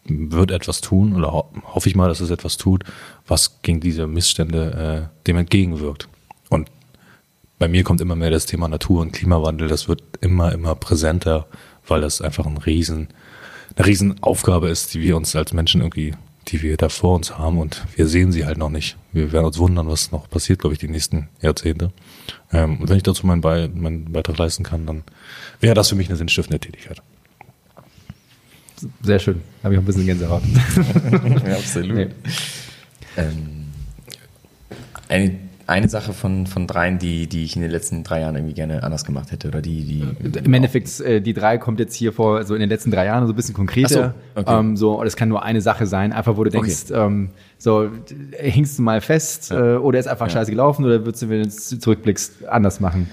wird etwas tun oder ho hoffe ich mal, dass es etwas tut, was gegen diese Missstände äh, dem entgegenwirkt. Bei mir kommt immer mehr das Thema Natur und Klimawandel, das wird immer, immer präsenter, weil das einfach ein riesen, eine riesen Aufgabe ist, die wir uns als Menschen irgendwie, die wir da vor uns haben und wir sehen sie halt noch nicht. Wir werden uns wundern, was noch passiert, glaube ich, die nächsten Jahrzehnte. Ähm, und wenn ich dazu meinen, Be meinen Beitrag leisten kann, dann wäre das für mich eine sinnstiftende Tätigkeit.
Sehr schön. Habe ich auch ein bisschen Gänsehaut.
ja, absolut. Nee. Ähm, eine, eine Sache von, von dreien, die, die ich in den letzten drei Jahren irgendwie gerne anders gemacht hätte oder die, die.
Im Endeffekt, äh, die drei kommt jetzt hier vor, so in den letzten drei Jahren, so ein bisschen konkreter.
Ach so, okay.
ähm, so, das kann nur eine Sache sein, einfach wo du denkst, ähm, so, hängst du mal fest äh, oder ist einfach scheiße gelaufen oder würdest du, wenn du zurückblickst, anders machen?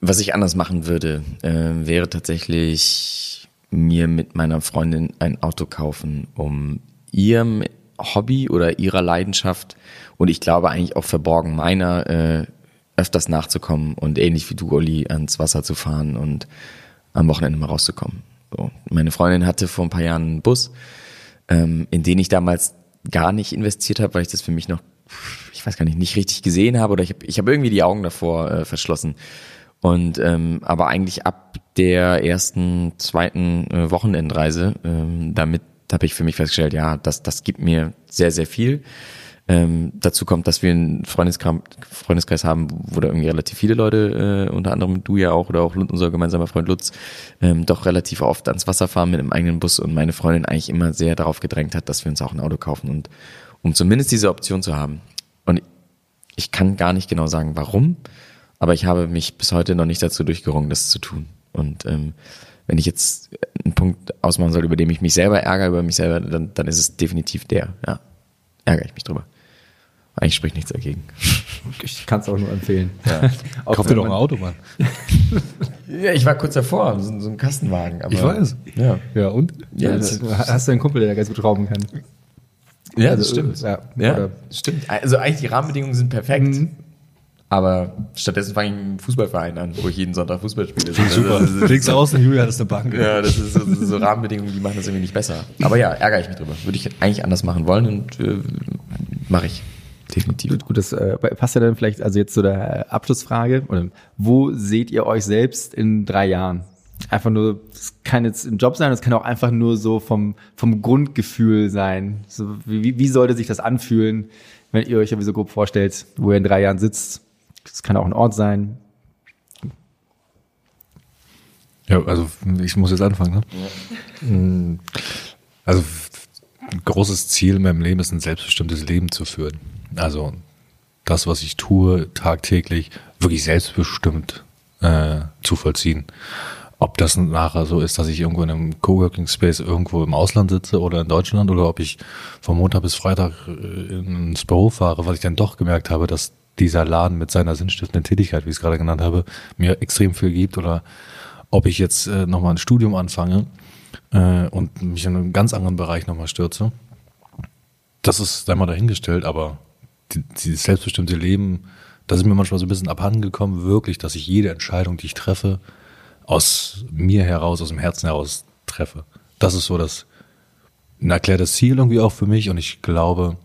Was ich anders machen würde, äh, wäre tatsächlich mir mit meiner Freundin ein Auto kaufen, um ihrem Hobby oder ihrer Leidenschaft und ich glaube eigentlich auch verborgen meiner äh, öfters nachzukommen und ähnlich wie du, Olli, ans Wasser zu fahren und am Wochenende mal rauszukommen. So. Meine Freundin hatte vor ein paar Jahren einen Bus, ähm, in den ich damals gar nicht investiert habe, weil ich das für mich noch, ich weiß gar nicht, nicht richtig gesehen habe oder ich habe ich hab irgendwie die Augen davor äh, verschlossen. Und ähm, aber eigentlich ab der ersten, zweiten äh, Wochenendreise, ähm, damit habe ich für mich festgestellt, ja, das, das gibt mir sehr, sehr viel. Ähm, dazu kommt, dass wir einen Freundeskreis, Freundeskreis haben, wo da irgendwie relativ viele Leute, äh, unter anderem du ja auch oder auch unser gemeinsamer Freund Lutz, ähm, doch relativ oft ans Wasser fahren mit einem eigenen Bus und meine Freundin eigentlich immer sehr darauf gedrängt hat, dass wir uns auch ein Auto kaufen und um zumindest diese Option zu haben. Und ich kann gar nicht genau sagen, warum, aber ich habe mich bis heute noch nicht dazu durchgerungen, das zu tun. Und ähm, wenn ich jetzt einen Punkt ausmachen soll, über den ich mich selber ärgere, über mich selber, dann, dann ist es definitiv der. Ja, ärgere ich mich drüber. Eigentlich spricht nichts dagegen.
Ich kann es auch nur empfehlen.
Ja.
Auch
Kauf dir doch ein Auto, Mann.
ja, ich war kurz davor, so, so ein Kastenwagen. Aber,
Ich weiß.
Ja,
Ja, und?
ja,
Ja,
das,
hast du einen Kumpel, der ganz gut schrauben kann?
ja,
Also,
das stimmt.
Ja,
Ja,
Oder,
stimmt. Also eigentlich die Rahmenbedingungen sind perfekt.
Mhm.
Aber stattdessen fange ich einen Fußballverein an, wo ich jeden Sonntag Fußball spiele.
Super.
Das ist-
Links außen, Julia, das ist eine Bank.
Ja, das ist so, so Rahmenbedingungen, die machen das irgendwie nicht besser. Aber ja, ärgere ich mich drüber. Würde ich eigentlich anders machen wollen und äh, mache ich. Definitiv.
gut, gut, das äh, passt ja dann vielleicht, also jetzt zu der Abschlussfrage. Oder, wo seht ihr euch selbst in drei Jahren? Einfach nur, es kann jetzt ein Job sein, es kann auch einfach nur so vom, vom Grundgefühl sein. So, wie, wie sollte sich das anfühlen, wenn ihr euch irgendwie so grob vorstellt, wo ihr in drei Jahren sitzt? Es kann auch ein Ort sein.
Ja, also ich muss jetzt anfangen, ne? Mm, Also ein großes Ziel in meinem Leben ist, ein selbstbestimmtes Leben zu führen. Also das, was ich tue, tagtäglich, wirklich selbstbestimmt äh, zu vollziehen. Ob das nachher so ist, dass ich irgendwo in einem Coworking Space irgendwo im Ausland sitze oder in Deutschland oder ob ich von Montag bis Freitag äh, ins Büro fahre, weil ich dann doch gemerkt habe, dass dieser Laden mit seiner sinnstiftenden Tätigkeit, wie ich es gerade genannt habe, mir extrem viel gibt oder ob ich jetzt äh, nochmal ein Studium anfange äh, und mich in einen ganz anderen Bereich nochmal stürze. Das ist einmal dahingestellt, aber die, dieses selbstbestimmte Leben, das ist mir manchmal so ein bisschen abhanden gekommen, wirklich, dass ich jede Entscheidung, die ich treffe, aus mir heraus, aus dem Herzen heraus treffe. Das ist so das ein erklärtes Ziel irgendwie auch für mich und ich glaube,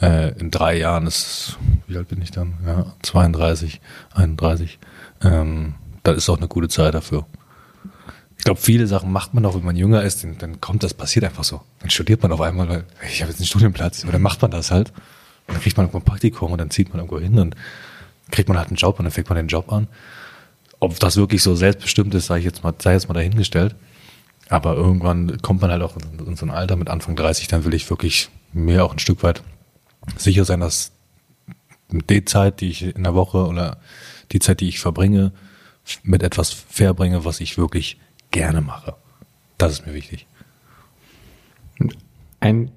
äh, in drei Jahren ist, wie alt bin ich dann? Ja, 32, 31. Ähm, dann ist auch eine gute Zeit dafür. Ich glaube, viele Sachen macht man auch, wenn man jünger ist, dann, dann kommt das, passiert einfach so. Dann studiert man auf einmal, weil ich habe jetzt einen Studienplatz, oder dann macht man das halt. Dann kriegt man irgendwo ein Praktikum und dann zieht man irgendwo hin und kriegt man halt einen Job und dann fängt man den Job an. Ob das wirklich so selbstbestimmt ist, sei ich jetzt mal, sei jetzt mal dahingestellt. Aber irgendwann kommt man halt auch in, so ein Alter mit Anfang 30, dann will ich wirklich mir auch ein Stück weit sicher sein, dass die Zeit, die ich in der Woche oder die Zeit, die ich verbringe, mit etwas verbringe, was ich wirklich gerne mache. Das ist mir wichtig.
Ein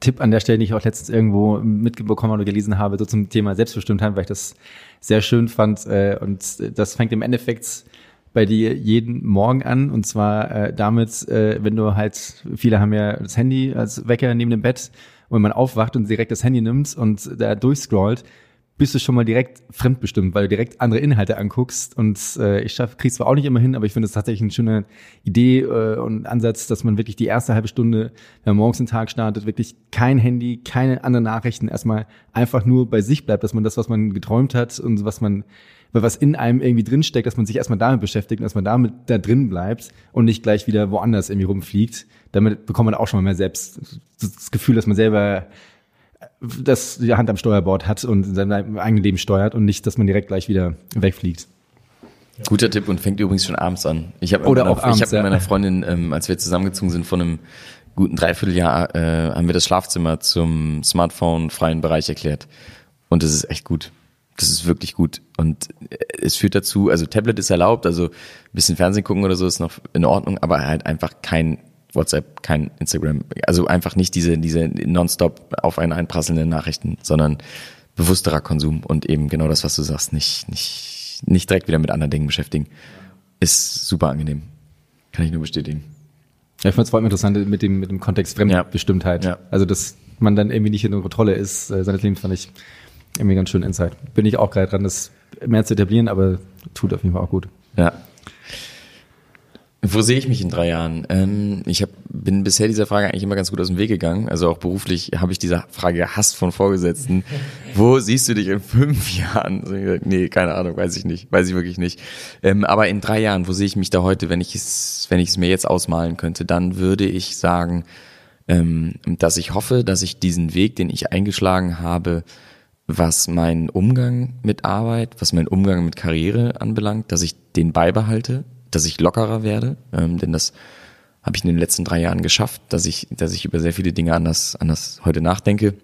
Tipp an der Stelle, den ich auch letztens irgendwo mitbekommen oder gelesen habe, so zum Thema Selbstbestimmtheit, weil ich das sehr schön fand. Äh, und das fängt im Endeffekt bei dir jeden Morgen an. Und zwar äh, damit, äh, wenn du halt, viele haben ja das Handy als Wecker neben dem Bett und wenn man aufwacht und direkt das Handy nimmt und da durchscrollt, bist du schon mal direkt fremdbestimmt, weil du direkt andere Inhalte anguckst. Und äh, ich schaff, krieg's zwar auch nicht immer hin, aber ich finde es tatsächlich eine schöne Idee äh, und Ansatz, dass man wirklich die erste halbe Stunde, wenn man morgens den Tag startet, wirklich kein Handy, keine anderen Nachrichten, erstmal einfach nur bei sich bleibt, dass man das, was man geträumt hat und was man was in einem irgendwie drinsteckt, dass man sich erstmal damit beschäftigt und dass man damit da drin bleibt und nicht gleich wieder woanders irgendwie rumfliegt. Damit bekommt man auch schon mal mehr selbst das Gefühl, dass man selber das die Hand am Steuerbord hat und sein eigenes Leben steuert und nicht, dass man direkt gleich wieder wegfliegt.
Guter Tipp und fängt übrigens schon abends an. Ich habe
Oder
meiner,
auch abends,
ich hab
ja.
mit meiner Freundin, ähm, als wir zusammengezogen sind, von einem guten Dreivierteljahr äh, haben wir das Schlafzimmer zum Smartphone-freien Bereich erklärt. Und das ist echt gut. Das ist wirklich gut. Und äh, es führt dazu, also Tablet ist erlaubt, also ein bisschen Fernsehen gucken oder so ist noch in Ordnung, aber halt einfach kein WhatsApp, kein Instagram. Also einfach nicht diese, diese nonstop auf einen einprasselnden Nachrichten, sondern bewussterer Konsum und eben genau das, was du sagst, nicht, nicht, nicht direkt wieder mit anderen Dingen beschäftigen. Ist super angenehm. Kann ich nur bestätigen.
Ja, ich fand es vor allem interessant mit dem, mit dem Kontext Fremdbestimmtheit. Ja. Also, dass man dann irgendwie nicht in der Kontrolle ist, äh, seines Lebens fand ich irgendwie ganz schön Insight. Bin ich auch gerade dran, das mehr zu etablieren, aber tut auf jeden Fall auch gut.
Ja, wo sehe ich mich in drei Jahren? Ähm, ich hab, bin bisher dieser Frage eigentlich immer ganz gut aus dem Weg gegangen. Also auch beruflich habe ich diese Frage gehasst von Vorgesetzten. Wo siehst du dich in fünf Jahren? Also, nee, keine Ahnung, weiß ich nicht. Weiß ich wirklich nicht. Ähm, aber in drei Jahren, wo sehe ich mich da heute, wenn ich es, wenn ich es mir jetzt ausmalen könnte, dann würde ich sagen, ähm, dass ich hoffe, dass ich diesen Weg, den ich eingeschlagen habe, was meinen Umgang mit Arbeit, was meinen Umgang mit Karriere anbelangt, dass ich den beibehalte dass ich lockerer werde, ähm, denn das habe ich in den letzten drei Jahren geschafft, dass ich, dass ich über sehr viele Dinge anders, anders heute nachdenke.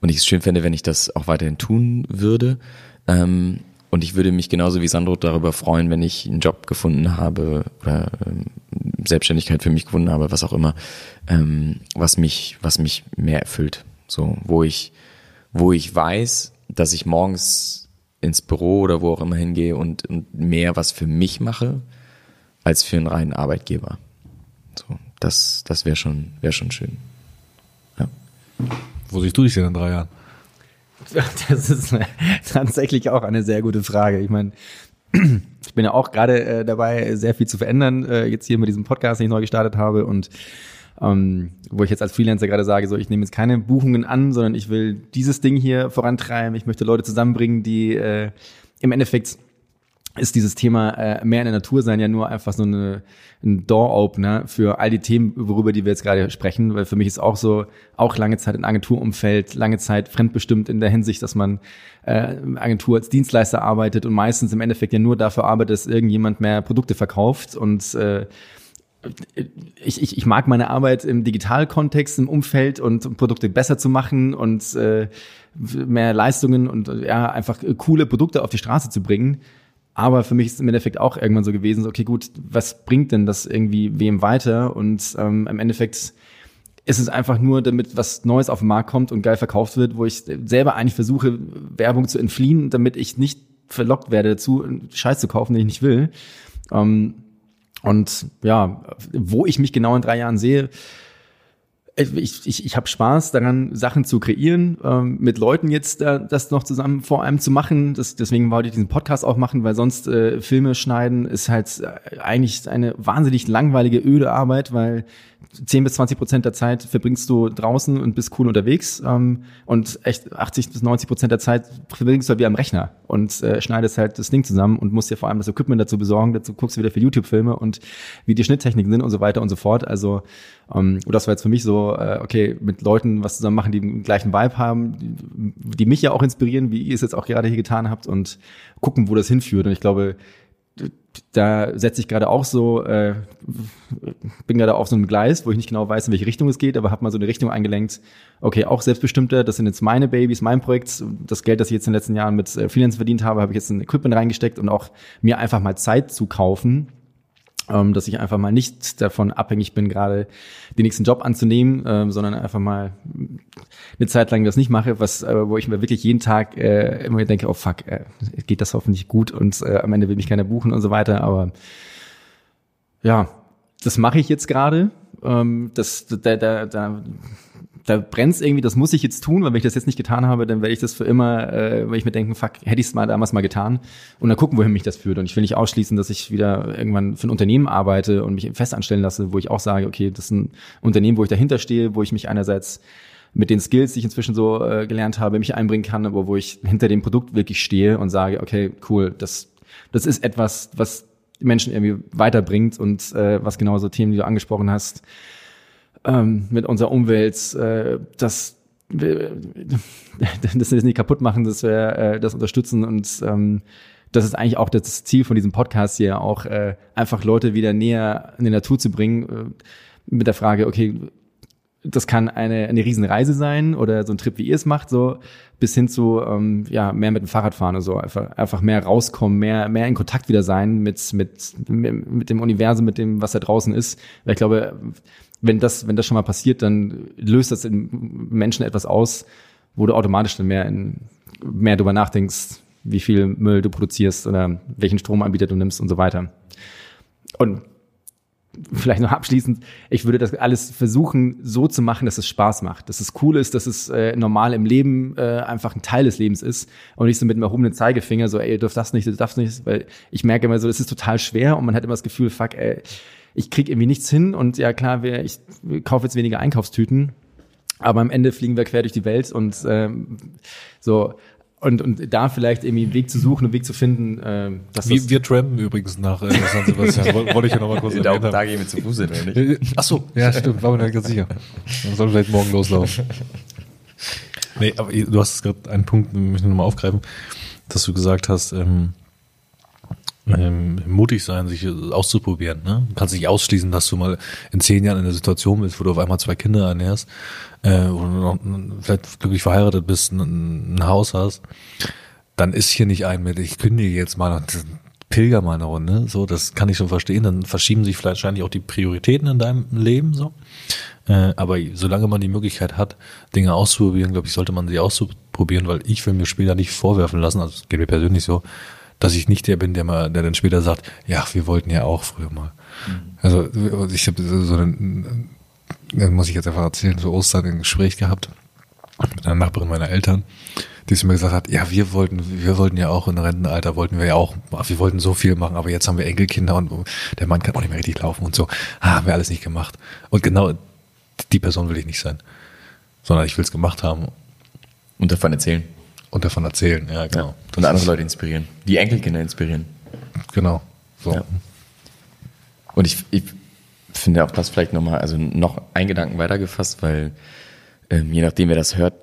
Und ich es schön fände, wenn ich das auch weiterhin tun würde. Ähm, und ich würde mich genauso wie Sandro darüber freuen, wenn ich einen Job gefunden habe oder ähm, Selbstständigkeit für mich gefunden habe, was auch immer, ähm, was mich, was mich mehr erfüllt. So, wo ich, wo ich weiß, dass ich morgens ins Büro oder wo auch immer hingehe und, und mehr was für mich mache, als für einen reinen Arbeitgeber. So, das, das wäre schon, wäre schon schön. Ja.
Wo siehst du dich denn in drei Jahren?
Das ist eine, tatsächlich auch eine sehr gute Frage. Ich meine, ich bin ja auch gerade äh, dabei, sehr viel zu verändern, äh, jetzt hier mit diesem Podcast, den ich neu gestartet habe und ähm, wo ich jetzt als Freelancer gerade sage, so ich nehme jetzt keine Buchungen an, sondern ich will dieses Ding hier vorantreiben. Ich möchte Leute zusammenbringen, die äh, im Endeffekt ist dieses Thema äh, mehr in der Natur sein ja nur einfach so eine, ein Door-Opener für all die Themen, worüber die wir jetzt gerade sprechen, weil für mich ist auch so, auch lange Zeit im Agenturumfeld, lange Zeit fremdbestimmt in der Hinsicht, dass man äh, Agentur als Dienstleister arbeitet und meistens im Endeffekt ja nur dafür arbeitet, dass irgendjemand mehr Produkte verkauft und äh, ich, ich, ich mag meine Arbeit im Digitalkontext, im Umfeld und um Produkte besser zu machen und äh, mehr Leistungen und ja, einfach coole Produkte auf die Straße zu bringen. Aber für mich ist es im Endeffekt auch irgendwann so gewesen, so, okay, gut, was bringt denn das irgendwie wem weiter? Und ähm, im Endeffekt ist es einfach nur, damit was Neues auf den Markt kommt und geil verkauft wird, wo ich selber eigentlich versuche, Werbung zu entfliehen, damit ich nicht verlockt werde dazu, Scheiß zu kaufen, den ich nicht will. Ähm, und ja, wo ich mich genau in drei Jahren sehe, ich, ich, ich habe Spaß daran, Sachen zu kreieren, ähm, mit Leuten jetzt äh, das noch zusammen vor allem zu machen. Das, deswegen wollte ich diesen Podcast auch machen, weil sonst äh, Filme schneiden ist halt äh, eigentlich eine wahnsinnig langweilige, öde Arbeit, weil 10 bis 20 Prozent der Zeit verbringst du draußen und bist cool unterwegs ähm, und echt 80 bis 90 Prozent der Zeit verbringst du halt wie am Rechner und äh, schneidest halt das Ding zusammen und musst dir vor allem das Equipment dazu besorgen. Dazu guckst du wieder für YouTube-Filme und wie die Schnitttechniken sind und so weiter und so fort. Also ähm, das war jetzt für mich so, äh, okay, mit Leuten was zusammen machen, die den gleichen Vibe haben, die, die mich ja auch inspirieren, wie ihr es jetzt auch gerade hier getan habt und gucken, wo das hinführt. Und ich glaube, da setze ich gerade auch so, äh, bin gerade auf so einem Gleis, wo ich nicht genau weiß, in welche Richtung es geht, aber habe mal so eine Richtung eingelenkt. Okay, auch selbstbestimmter, das sind jetzt meine Babys, mein Projekt. Das Geld, das ich jetzt in den letzten Jahren mit äh, Freelance verdient habe, habe ich jetzt in Equipment reingesteckt und auch mir einfach mal Zeit zu kaufen, ähm, dass ich einfach mal nicht davon abhängig bin, gerade den nächsten Job anzunehmen, ähm, sondern einfach mal eine Zeit lang das nicht mache, was, äh, wo ich mir wirklich jeden Tag äh, immer denke, oh fuck, äh, geht das hoffentlich gut und äh, am Ende will mich keiner buchen und so weiter. Aber ja, das mache ich jetzt gerade. Ähm, das, da, da, da da brennt's irgendwie, das muss ich jetzt tun, weil wenn ich das jetzt nicht getan habe, dann werde ich das für immer, äh, wenn ich mir denken, fuck, hätte ich es mal damals mal getan und dann gucken, wohin mich das führt. Und ich will nicht ausschließen, dass ich wieder irgendwann für ein Unternehmen arbeite und mich fest anstellen lasse, wo ich auch sage, okay, das ist ein Unternehmen, wo ich dahinter stehe, wo ich mich einerseits mit den Skills, die ich inzwischen so äh, gelernt habe, mich einbringen kann, aber wo ich hinter dem Produkt wirklich stehe und sage, okay, cool, das, das ist etwas, was Menschen irgendwie weiterbringt und äh, was genauso Themen, die du angesprochen hast, ähm, mit unserer Umwelt, äh, das das nicht kaputt machen, dass wir äh, das unterstützen und ähm, das ist eigentlich auch das Ziel von diesem Podcast hier, auch äh, einfach Leute wieder näher in die Natur zu bringen. mit der Frage, okay, das kann eine, eine Riesenreise sein oder so ein Trip, wie ihr es macht, so bis hin zu ähm, ja mehr mit dem Fahrrad fahren und so einfach einfach mehr rauskommen, mehr mehr in Kontakt wieder sein mit mit mit dem Universum, mit dem was da draußen ist. Weil ich glaube, wenn das wenn das schon mal passiert, dann löst das in Menschen etwas aus, wo du automatisch dann mehr in mehr drüber nachdenkst, wie viel Müll du produzierst oder welchen Stromanbieter du nimmst und so weiter. Und vielleicht noch abschließend, ich würde das alles versuchen, so zu machen, dass es Spaß macht, dass es cool ist, dass es äh, normal im Leben äh, einfach ein Teil des Lebens ist und nicht so mit einem erhobenen Zeigefinger so, ey, du darfst das nicht, du darfst nicht, weil ich merke immer so, das ist total schwer und man hat immer das Gefühl, fuck, ey, ich krieg irgendwie nichts hin und ja klar, wir, ich kaufe jetzt weniger Einkaufstüten, aber am Ende fliegen wir quer durch die Welt und ähm, so und, und da vielleicht irgendwie einen Weg zu suchen, einen Weg zu finden. Äh,
dass wir, wir trampen übrigens nach äh, San Sebastian. Wollte ich ja noch mal kurz
erwähnen. Da, da gehen wir zu Fuß hin, oder nicht?
Ach so, ja stimmt, war mir nicht ganz sicher. Man soll vielleicht morgen loslaufen. Nee, aber du hast gerade einen Punkt, den möchte ich nochmal aufgreifen, dass du gesagt hast, ähm, ähm, mutig sein, sich auszuprobieren. Ne? Du kannst nicht ausschließen, dass du mal in zehn Jahren in der Situation bist, wo du auf einmal zwei Kinder ernährst, äh, wo du noch vielleicht glücklich verheiratet bist, ein, ein Haus hast. Dann ist hier nicht ein mit, ich kündige jetzt mal und pilger mal Runde. So, das kann ich schon verstehen. Dann verschieben sich vielleicht wahrscheinlich auch die Prioritäten in deinem Leben so. Äh, aber solange man die Möglichkeit hat, Dinge auszuprobieren, glaube ich, sollte man sie ausprobieren, weil ich will mir später nicht vorwerfen lassen, also geht mir persönlich so, dass ich nicht der bin, der mal, der dann später sagt, ja, wir wollten ja auch früher mal. Mhm. Also ich habe so einen, das muss ich jetzt einfach erzählen, so Ostern ein Gespräch gehabt mit einer Nachbarin meiner Eltern, die zu mir gesagt hat, ja, wir wollten, wir wollten ja auch in Rentenalter, wollten wir ja auch, wir wollten so viel machen, aber jetzt haben wir Enkelkinder und der Mann kann auch nicht mehr richtig laufen und so. Ah, haben wir alles nicht gemacht. Und genau die Person will ich nicht sein, sondern ich will es gemacht haben.
Und davon erzählen.
Und davon erzählen, ja, genau. Ja.
Und andere Leute inspirieren. Die Enkelkinder inspirieren.
Genau. So. Ja.
Und ich, ich finde auch das vielleicht nochmal, also noch ein Gedanken weitergefasst, weil ähm, je nachdem, wer das hört,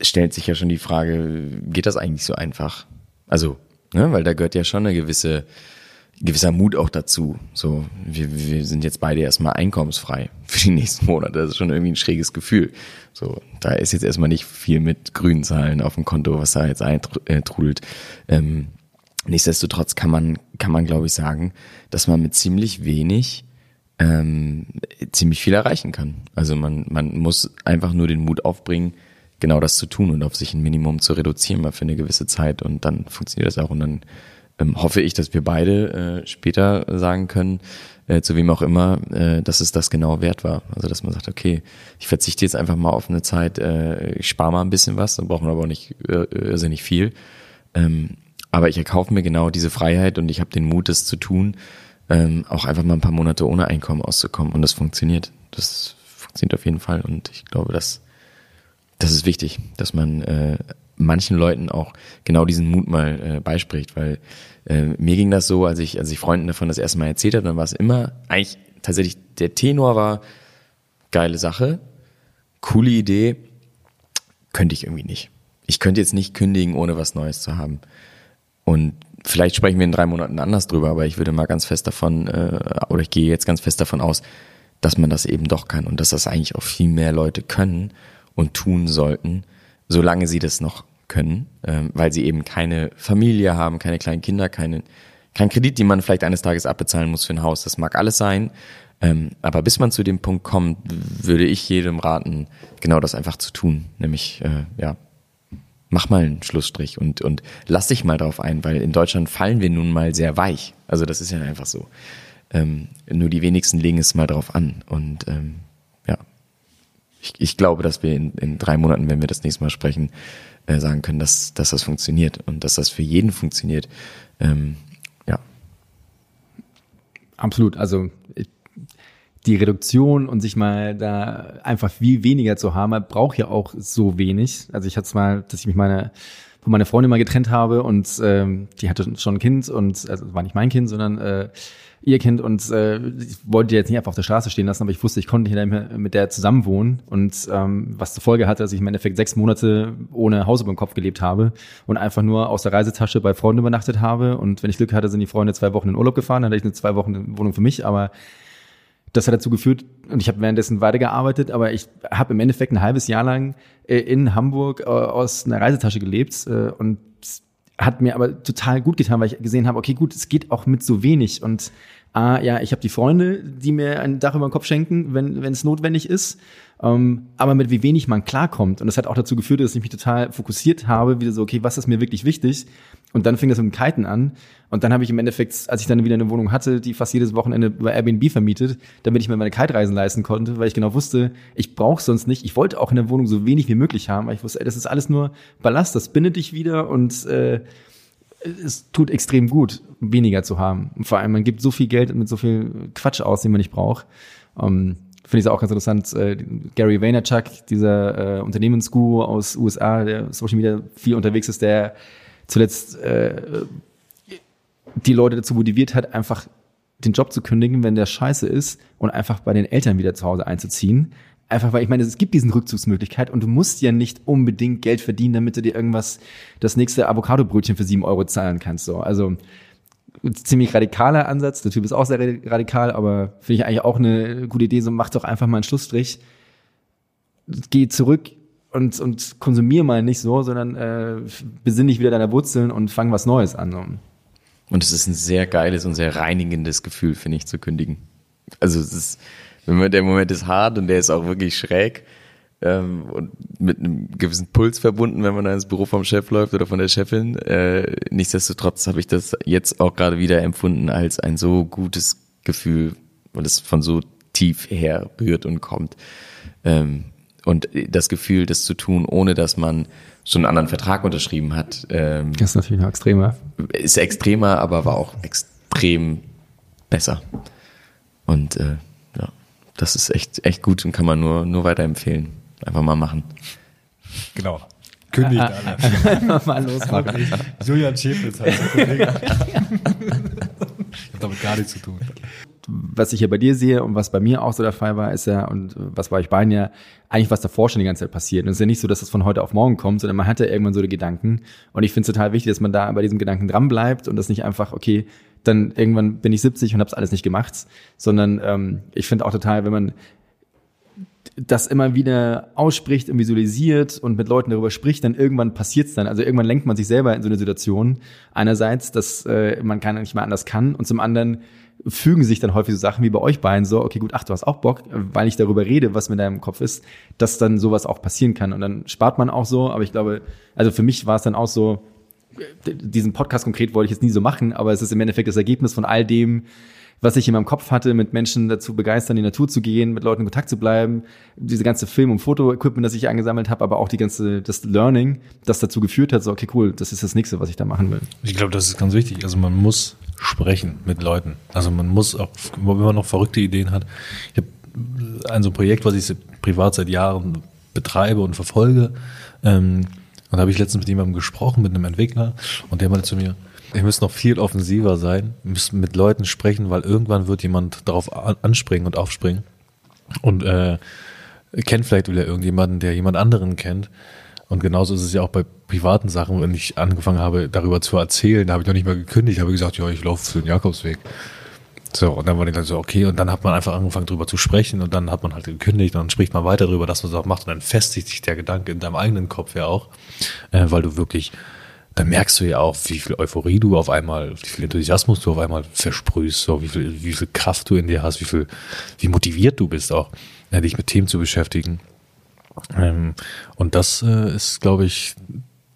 stellt sich ja schon die Frage, geht das eigentlich so einfach? Also, ne, weil da gehört ja schon eine gewisse gewisser Mut auch dazu. So, wir, wir sind jetzt beide erstmal einkommensfrei für die nächsten Monate. Das ist schon irgendwie ein schräges Gefühl. So, da ist jetzt erstmal nicht viel mit grünen Zahlen auf dem Konto, was da jetzt eintrudelt. Ähm, nichtsdestotrotz kann man, kann man glaube ich sagen, dass man mit ziemlich wenig ähm, ziemlich viel erreichen kann. Also man, man muss einfach nur den Mut aufbringen, genau das zu tun und auf sich ein Minimum zu reduzieren, mal für eine gewisse Zeit und dann funktioniert das auch und dann ähm, hoffe ich, dass wir beide äh, später sagen können, äh, zu wem auch immer, äh, dass es das genau wert war. Also dass man sagt, okay, ich verzichte jetzt einfach mal auf eine Zeit, äh, ich spare mal ein bisschen was, dann brauchen wir aber auch nicht äh, irrsinnig viel. Ähm, aber ich erkaufe mir genau diese Freiheit und ich habe den Mut, das zu tun, ähm, auch einfach mal ein paar Monate ohne Einkommen auszukommen. Und das funktioniert. Das funktioniert auf jeden Fall. Und ich glaube, dass das ist wichtig, dass man äh, manchen Leuten auch genau diesen Mut mal äh, beispricht, weil äh, mir ging das so, als ich, als ich Freunden davon das erste Mal erzählt habe, dann war es immer eigentlich tatsächlich der Tenor war geile Sache, coole Idee, könnte ich irgendwie nicht. Ich könnte jetzt nicht kündigen, ohne was Neues zu haben. Und vielleicht sprechen wir in drei Monaten anders drüber, aber ich würde mal ganz fest davon, äh, oder ich gehe jetzt ganz fest davon aus, dass man das eben doch kann und dass das eigentlich auch viel mehr Leute können und tun sollten, solange sie das noch können, ähm, weil sie eben keine Familie haben, keine kleinen Kinder, keine, kein Kredit, den man vielleicht eines Tages abbezahlen muss für ein Haus. Das mag alles sein. Ähm, aber bis man zu dem Punkt kommt, würde ich jedem raten, genau das einfach zu tun. Nämlich, äh, ja, mach mal einen Schlussstrich und, und lass dich mal drauf ein, weil in Deutschland fallen wir nun mal sehr weich. Also das ist ja einfach so. Ähm, nur die wenigsten legen es mal drauf an. Und ähm, ich, ich glaube, dass wir in, in drei Monaten, wenn wir das nächste Mal sprechen, äh, sagen können, dass, dass das funktioniert und dass das für jeden funktioniert. Ähm, ja.
Absolut. Also die Reduktion und sich mal da einfach viel weniger zu haben, braucht ja auch so wenig. Also ich hatte es mal, dass ich mich meine von meiner Freundin mal getrennt habe und ähm, die hatte schon ein Kind und also war nicht mein Kind, sondern äh, ihr Kind und äh, ich wollte jetzt nicht einfach auf der Straße stehen lassen, aber ich wusste, ich konnte nicht mit der zusammenwohnen und ähm, was zur Folge hatte, dass ich im Endeffekt sechs Monate ohne Haus über dem Kopf gelebt habe und einfach nur aus der Reisetasche bei Freunden übernachtet habe. Und wenn ich Glück hatte, sind die Freunde zwei Wochen in Urlaub gefahren, dann hatte ich eine zwei Wochen Wohnung für mich, aber das hat dazu geführt, und ich habe währenddessen weitergearbeitet, aber ich habe im Endeffekt ein halbes Jahr lang äh, in Hamburg äh, aus einer Reisetasche gelebt äh, und hat mir aber total gut getan, weil ich gesehen habe, okay, gut, es geht auch mit so wenig. Und ah, ja, ich habe die Freunde, die mir ein Dach über den Kopf schenken, wenn es notwendig ist, ähm, aber mit wie wenig man klarkommt und das hat auch dazu geführt, dass ich mich total fokussiert habe, wieder so, okay, was ist mir wirklich wichtig und dann fing das mit dem Kiten an. Und dann habe ich im Endeffekt, als ich dann wieder eine Wohnung hatte, die fast jedes Wochenende über Airbnb vermietet, damit ich mir meine Kite-Reisen leisten konnte, weil ich genau wusste, ich brauche sonst nicht. Ich wollte auch in der Wohnung so wenig wie möglich haben, weil ich wusste, ey, das ist alles nur Ballast, das bindet dich wieder und äh, es tut extrem gut, weniger zu haben. Vor allem, man gibt so viel Geld mit so viel Quatsch aus, den man nicht braucht. Ähm, Finde ich auch ganz interessant. Äh, Gary Vaynerchuk, dieser äh, Unternehmensguru aus USA, der Social Media viel unterwegs ist, der zuletzt äh, die Leute dazu motiviert hat, einfach den Job zu kündigen, wenn der scheiße ist und einfach bei den Eltern wieder zu Hause einzuziehen. Einfach weil ich meine, es gibt diesen Rückzugsmöglichkeit und du musst ja nicht unbedingt Geld verdienen, damit du dir irgendwas, das nächste Avocado-Brötchen für sieben Euro zahlen kannst. So. Also ziemlich radikaler Ansatz. Der Typ ist auch sehr radikal, aber finde ich eigentlich auch eine gute Idee. So mach doch einfach mal einen Schlussstrich. Geh zurück und, und konsumier mal nicht so, sondern äh, besinn dich wieder deiner Wurzeln und fang was Neues an. So.
Und es ist ein sehr geiles und sehr reinigendes Gefühl, finde ich, zu kündigen. Also es ist, der Moment ist hart und der ist auch wirklich schräg ähm, und mit einem gewissen Puls verbunden, wenn man da ins Büro vom Chef läuft oder von der Chefin. Äh, nichtsdestotrotz habe ich das jetzt auch gerade wieder empfunden als ein so gutes Gefühl, weil es von so tief her rührt und kommt. Ähm, und das Gefühl, das zu tun, ohne dass man schon einen anderen Vertrag unterschrieben hat.
Ähm, das ist natürlich noch extremer.
Ist extremer, aber war auch extrem besser. Und äh, das ist echt, echt gut und kann man nur, nur weiterempfehlen. Einfach mal machen.
Genau. Kündigt ah, ah. alle. Einfach mal losmachen. Julian Schäfitz heißt der Kollege. Hat damit gar nichts zu tun
was ich ja bei dir sehe und was bei mir auch so der Fall war, ist ja, und was bei euch beiden ja, eigentlich was davor schon die ganze Zeit passiert. Und es ist ja nicht so, dass das von heute auf morgen kommt, sondern man hat ja irgendwann so die Gedanken. Und ich finde es total wichtig, dass man da bei diesem Gedanken dranbleibt und das nicht einfach, okay, dann irgendwann bin ich 70 und habe es alles nicht gemacht, sondern ähm, ich finde auch total, wenn man das immer wieder ausspricht und visualisiert und mit Leuten darüber spricht, dann irgendwann passiert's dann. Also irgendwann lenkt man sich selber in so eine Situation. Einerseits, dass äh, man kann nicht mehr anders kann und zum anderen fügen sich dann häufig so Sachen wie bei euch beiden so, okay, gut, ach, du hast auch Bock, weil ich darüber rede, was mit deinem Kopf ist, dass dann sowas auch passieren kann. Und dann spart man auch so, aber ich glaube, also für mich war es dann auch so, diesen Podcast konkret wollte ich jetzt nie so machen, aber es ist im Endeffekt das Ergebnis von all dem, was ich in meinem Kopf hatte, mit Menschen dazu begeistern, in die Natur zu gehen, mit Leuten in Kontakt zu bleiben, diese ganze Film- und Foto-Equipment, das ich angesammelt habe, aber auch die ganze, das Learning, das dazu geführt hat, so, okay, cool, das ist das nächste, was ich da machen will.
Ich glaube, das ist ganz wichtig. Also man muss sprechen mit Leuten. Also man muss auch, wenn man noch verrückte Ideen hat. Ich habe ein so ein Projekt, was ich privat seit Jahren betreibe und verfolge. Ähm, und da habe ich letztens mit jemandem gesprochen, mit einem Entwickler, und der meinte zu mir, ihr müsst noch viel offensiver sein, müsst mit Leuten sprechen, weil irgendwann wird jemand darauf anspringen und aufspringen. Und äh, kennt vielleicht wieder irgendjemanden, der jemand anderen kennt. Und genauso ist es ja auch bei privaten Sachen, wenn ich angefangen habe, darüber zu erzählen, da habe ich noch nicht mal gekündigt, habe gesagt, ja, ich laufe für den Jakobsweg. So, und dann war ich dann so, okay, und dann hat man einfach angefangen, darüber zu sprechen. Und dann hat man halt gekündigt. Und dann spricht man weiter darüber, dass man es auch macht und dann festigt sich der Gedanke in deinem eigenen Kopf ja auch, äh, weil du wirklich, dann merkst du ja auch, wie viel Euphorie du auf einmal, wie viel Enthusiasmus du auf einmal versprühst, so wie viel, wie viel Kraft du in dir hast, wie viel, wie motiviert du bist auch, ja, dich mit Themen zu beschäftigen. Ähm, und das äh, ist, glaube ich,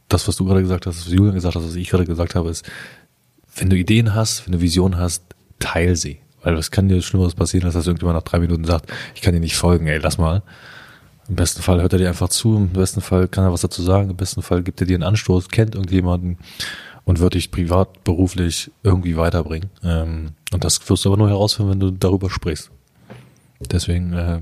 das, was du gerade gesagt hast, was Julian gesagt hat, was ich gerade gesagt habe, ist, wenn du Ideen hast, wenn du Visionen hast, teil sie. Weil es kann dir Schlimmeres passieren, als dass irgendjemand nach drei Minuten sagt, ich kann dir nicht folgen, ey, lass mal. Im besten Fall hört er dir einfach zu, im besten Fall kann er was dazu sagen, im besten Fall gibt er dir einen Anstoß, kennt irgendjemanden und wird dich privat, beruflich irgendwie weiterbringen. Ähm, und das wirst du aber nur herausfinden, wenn du darüber sprichst. Deswegen äh,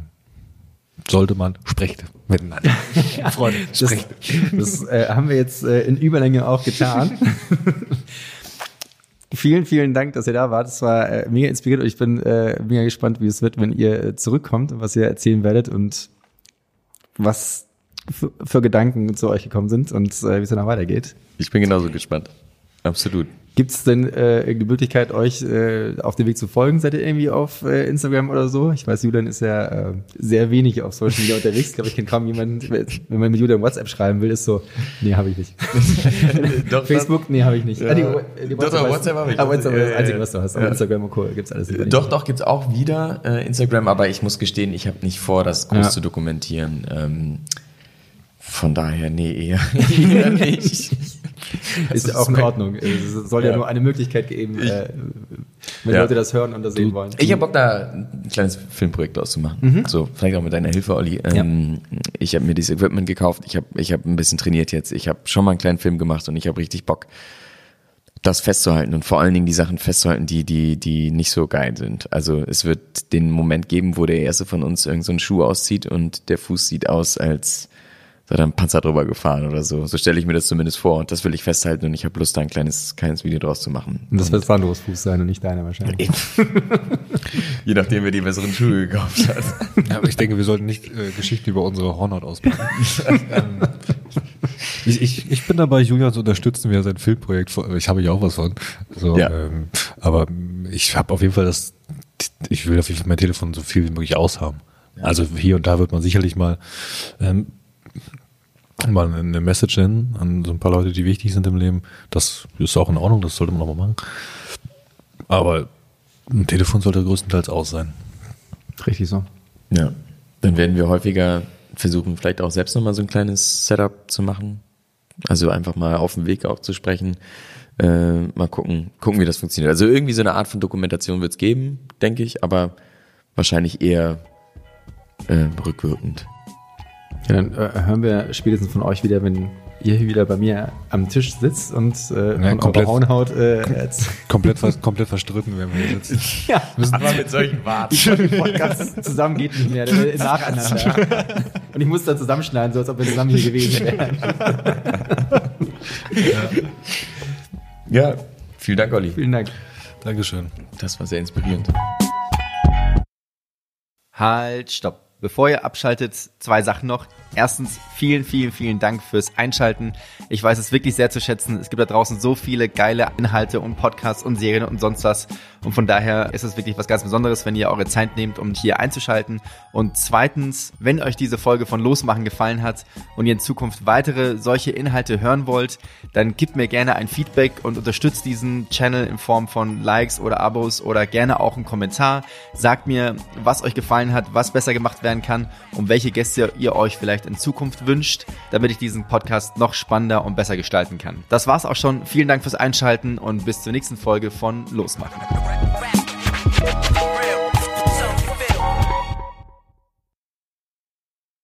sollte man sprechen miteinander.
Freunde, sprechen. Das, das äh, haben wir jetzt äh, in Überlänge auch getan. vielen, vielen Dank, dass ihr da wart. Es war äh, mega inspiriert und ich bin äh, mega gespannt, wie es wird, wenn ihr äh, zurückkommt und was ihr erzählen werdet und was für, für Gedanken zu euch gekommen sind und äh, wie es dann weitergeht.
Ich bin genauso gespannt. Absolut.
Gibt es denn äh, die Möglichkeit, euch äh, auf dem Weg zu folgen? Seid ihr irgendwie auf äh, Instagram oder so? Ich weiß, Julian ist ja äh, sehr wenig auf Social Media unterwegs. Ich glaube, ich kenne kaum jemanden, wenn man mit Julian WhatsApp schreiben will, ist so, nee, habe ich nicht.
Doch,
Facebook, nee, habe ich nicht.
Ja.
Ah, die, die
Doch, doch,
weiß-
WhatsApp habe ich.
Ah, WhatsApp ist das Einzige, was du hast.
Ja.
Instagram und Co. gibt's alles über
Doch, doch, gibt's auch wieder äh, Instagram, aber ich muss gestehen, ich habe nicht vor, das groß
Ja.
zu dokumentieren. Ähm, von daher, nee, eher, eher nicht.
Ist ja auch in Ordnung. Es soll ja,
Ja.
nur eine Möglichkeit geben, äh, wenn
Ja.
Leute das hören und das sehen wollen.
Ich habe Bock, da ein kleines Filmprojekt auszumachen. So, vielleicht auch mit deiner Hilfe, Olli. Ähm, Ich habe mir dieses Equipment gekauft, ich habe ich hab ein bisschen trainiert jetzt, ich habe schon mal einen kleinen Film gemacht und ich habe richtig Bock, das festzuhalten und vor allen Dingen die Sachen festzuhalten, die, die, die nicht so geil sind. Also es wird den Moment geben, wo der erste von uns irgendeinen so einen Schuh auszieht und der Fuß sieht aus, als sei da ein Panzer drüber gefahren oder so. So stelle ich mir das zumindest vor. Und das will ich festhalten und ich habe Lust, da ein kleines, kleines Video draus zu machen.
Und das wird Sandros Fuß sein und nicht deiner wahrscheinlich.
Je nachdem, wer die besseren Schuhe gekauft hat.
Ja, aber ich denke, wir sollten nicht äh, Geschichten über unsere Hornhaut auspacken. ähm, ich, ich, ich bin dabei, Julian zu unterstützen, wie er sein Filmprojekt vor. Ich habe ja auch was von. So,
Ja.
ähm, aber ich habe auf jeden Fall das. Ich will auf jeden Fall mein Telefon so viel wie möglich aushaben. Also hier und da wird man sicherlich mal ähm, mal eine Message nennen an so ein paar Leute, die wichtig sind im Leben. Das ist auch in Ordnung, das sollte man auch mal machen. Aber ein Telefon sollte größtenteils aus sein.
Richtig so.
Ja. Dann werden wir häufiger versuchen, vielleicht auch selbst nochmal so ein kleines Setup zu machen. Also einfach mal auf dem Weg auch zu sprechen. Äh, mal gucken, gucken, wie das funktioniert. Also irgendwie so eine Art von Dokumentation wird es geben, denke ich, aber wahrscheinlich eher äh, rückwirkend.
Ja, dann äh, hören wir spätestens von euch wieder, wenn ihr hier wieder bei mir am Tisch sitzt und äh,
Ja, komplett.
Hornhaut äh, jetzt,
Komplett, vers- komplett verstritten, wenn wir hier sitzen.
ja,
Aber mit solchen Warten.
die Podcast zusammen geht nicht mehr, nacheinander. Und ich muss dann zusammenschneiden, so als ob wir zusammen hier gewesen wären.
Ja, vielen Dank, Olli.
Vielen Dank.
Dankeschön.
Das war sehr inspirierend.
Halt, stopp. Bevor ihr abschaltet, zwei Sachen noch. Erstens, vielen, vielen, vielen Dank fürs Einschalten. Ich weiß es wirklich sehr zu schätzen. Es gibt da draußen so viele geile Inhalte und Podcasts und Serien und sonst was. Und von daher ist es wirklich was ganz Besonderes, wenn ihr eure Zeit nehmt, um hier einzuschalten. Und zweitens, wenn euch diese Folge von Losmachen gefallen hat und ihr in Zukunft weitere solche Inhalte hören wollt, dann gebt mir gerne ein Feedback und unterstützt diesen Channel in Form von Likes oder Abos oder gerne auch einen Kommentar. Sagt mir, was euch gefallen hat, was besser gemacht werden kann und welche Gäste ihr euch vielleicht in Zukunft wünscht, damit ich diesen Podcast noch spannender und besser gestalten kann. Das war's auch schon. Vielen Dank fürs Einschalten und bis zur nächsten Folge von Losmachen.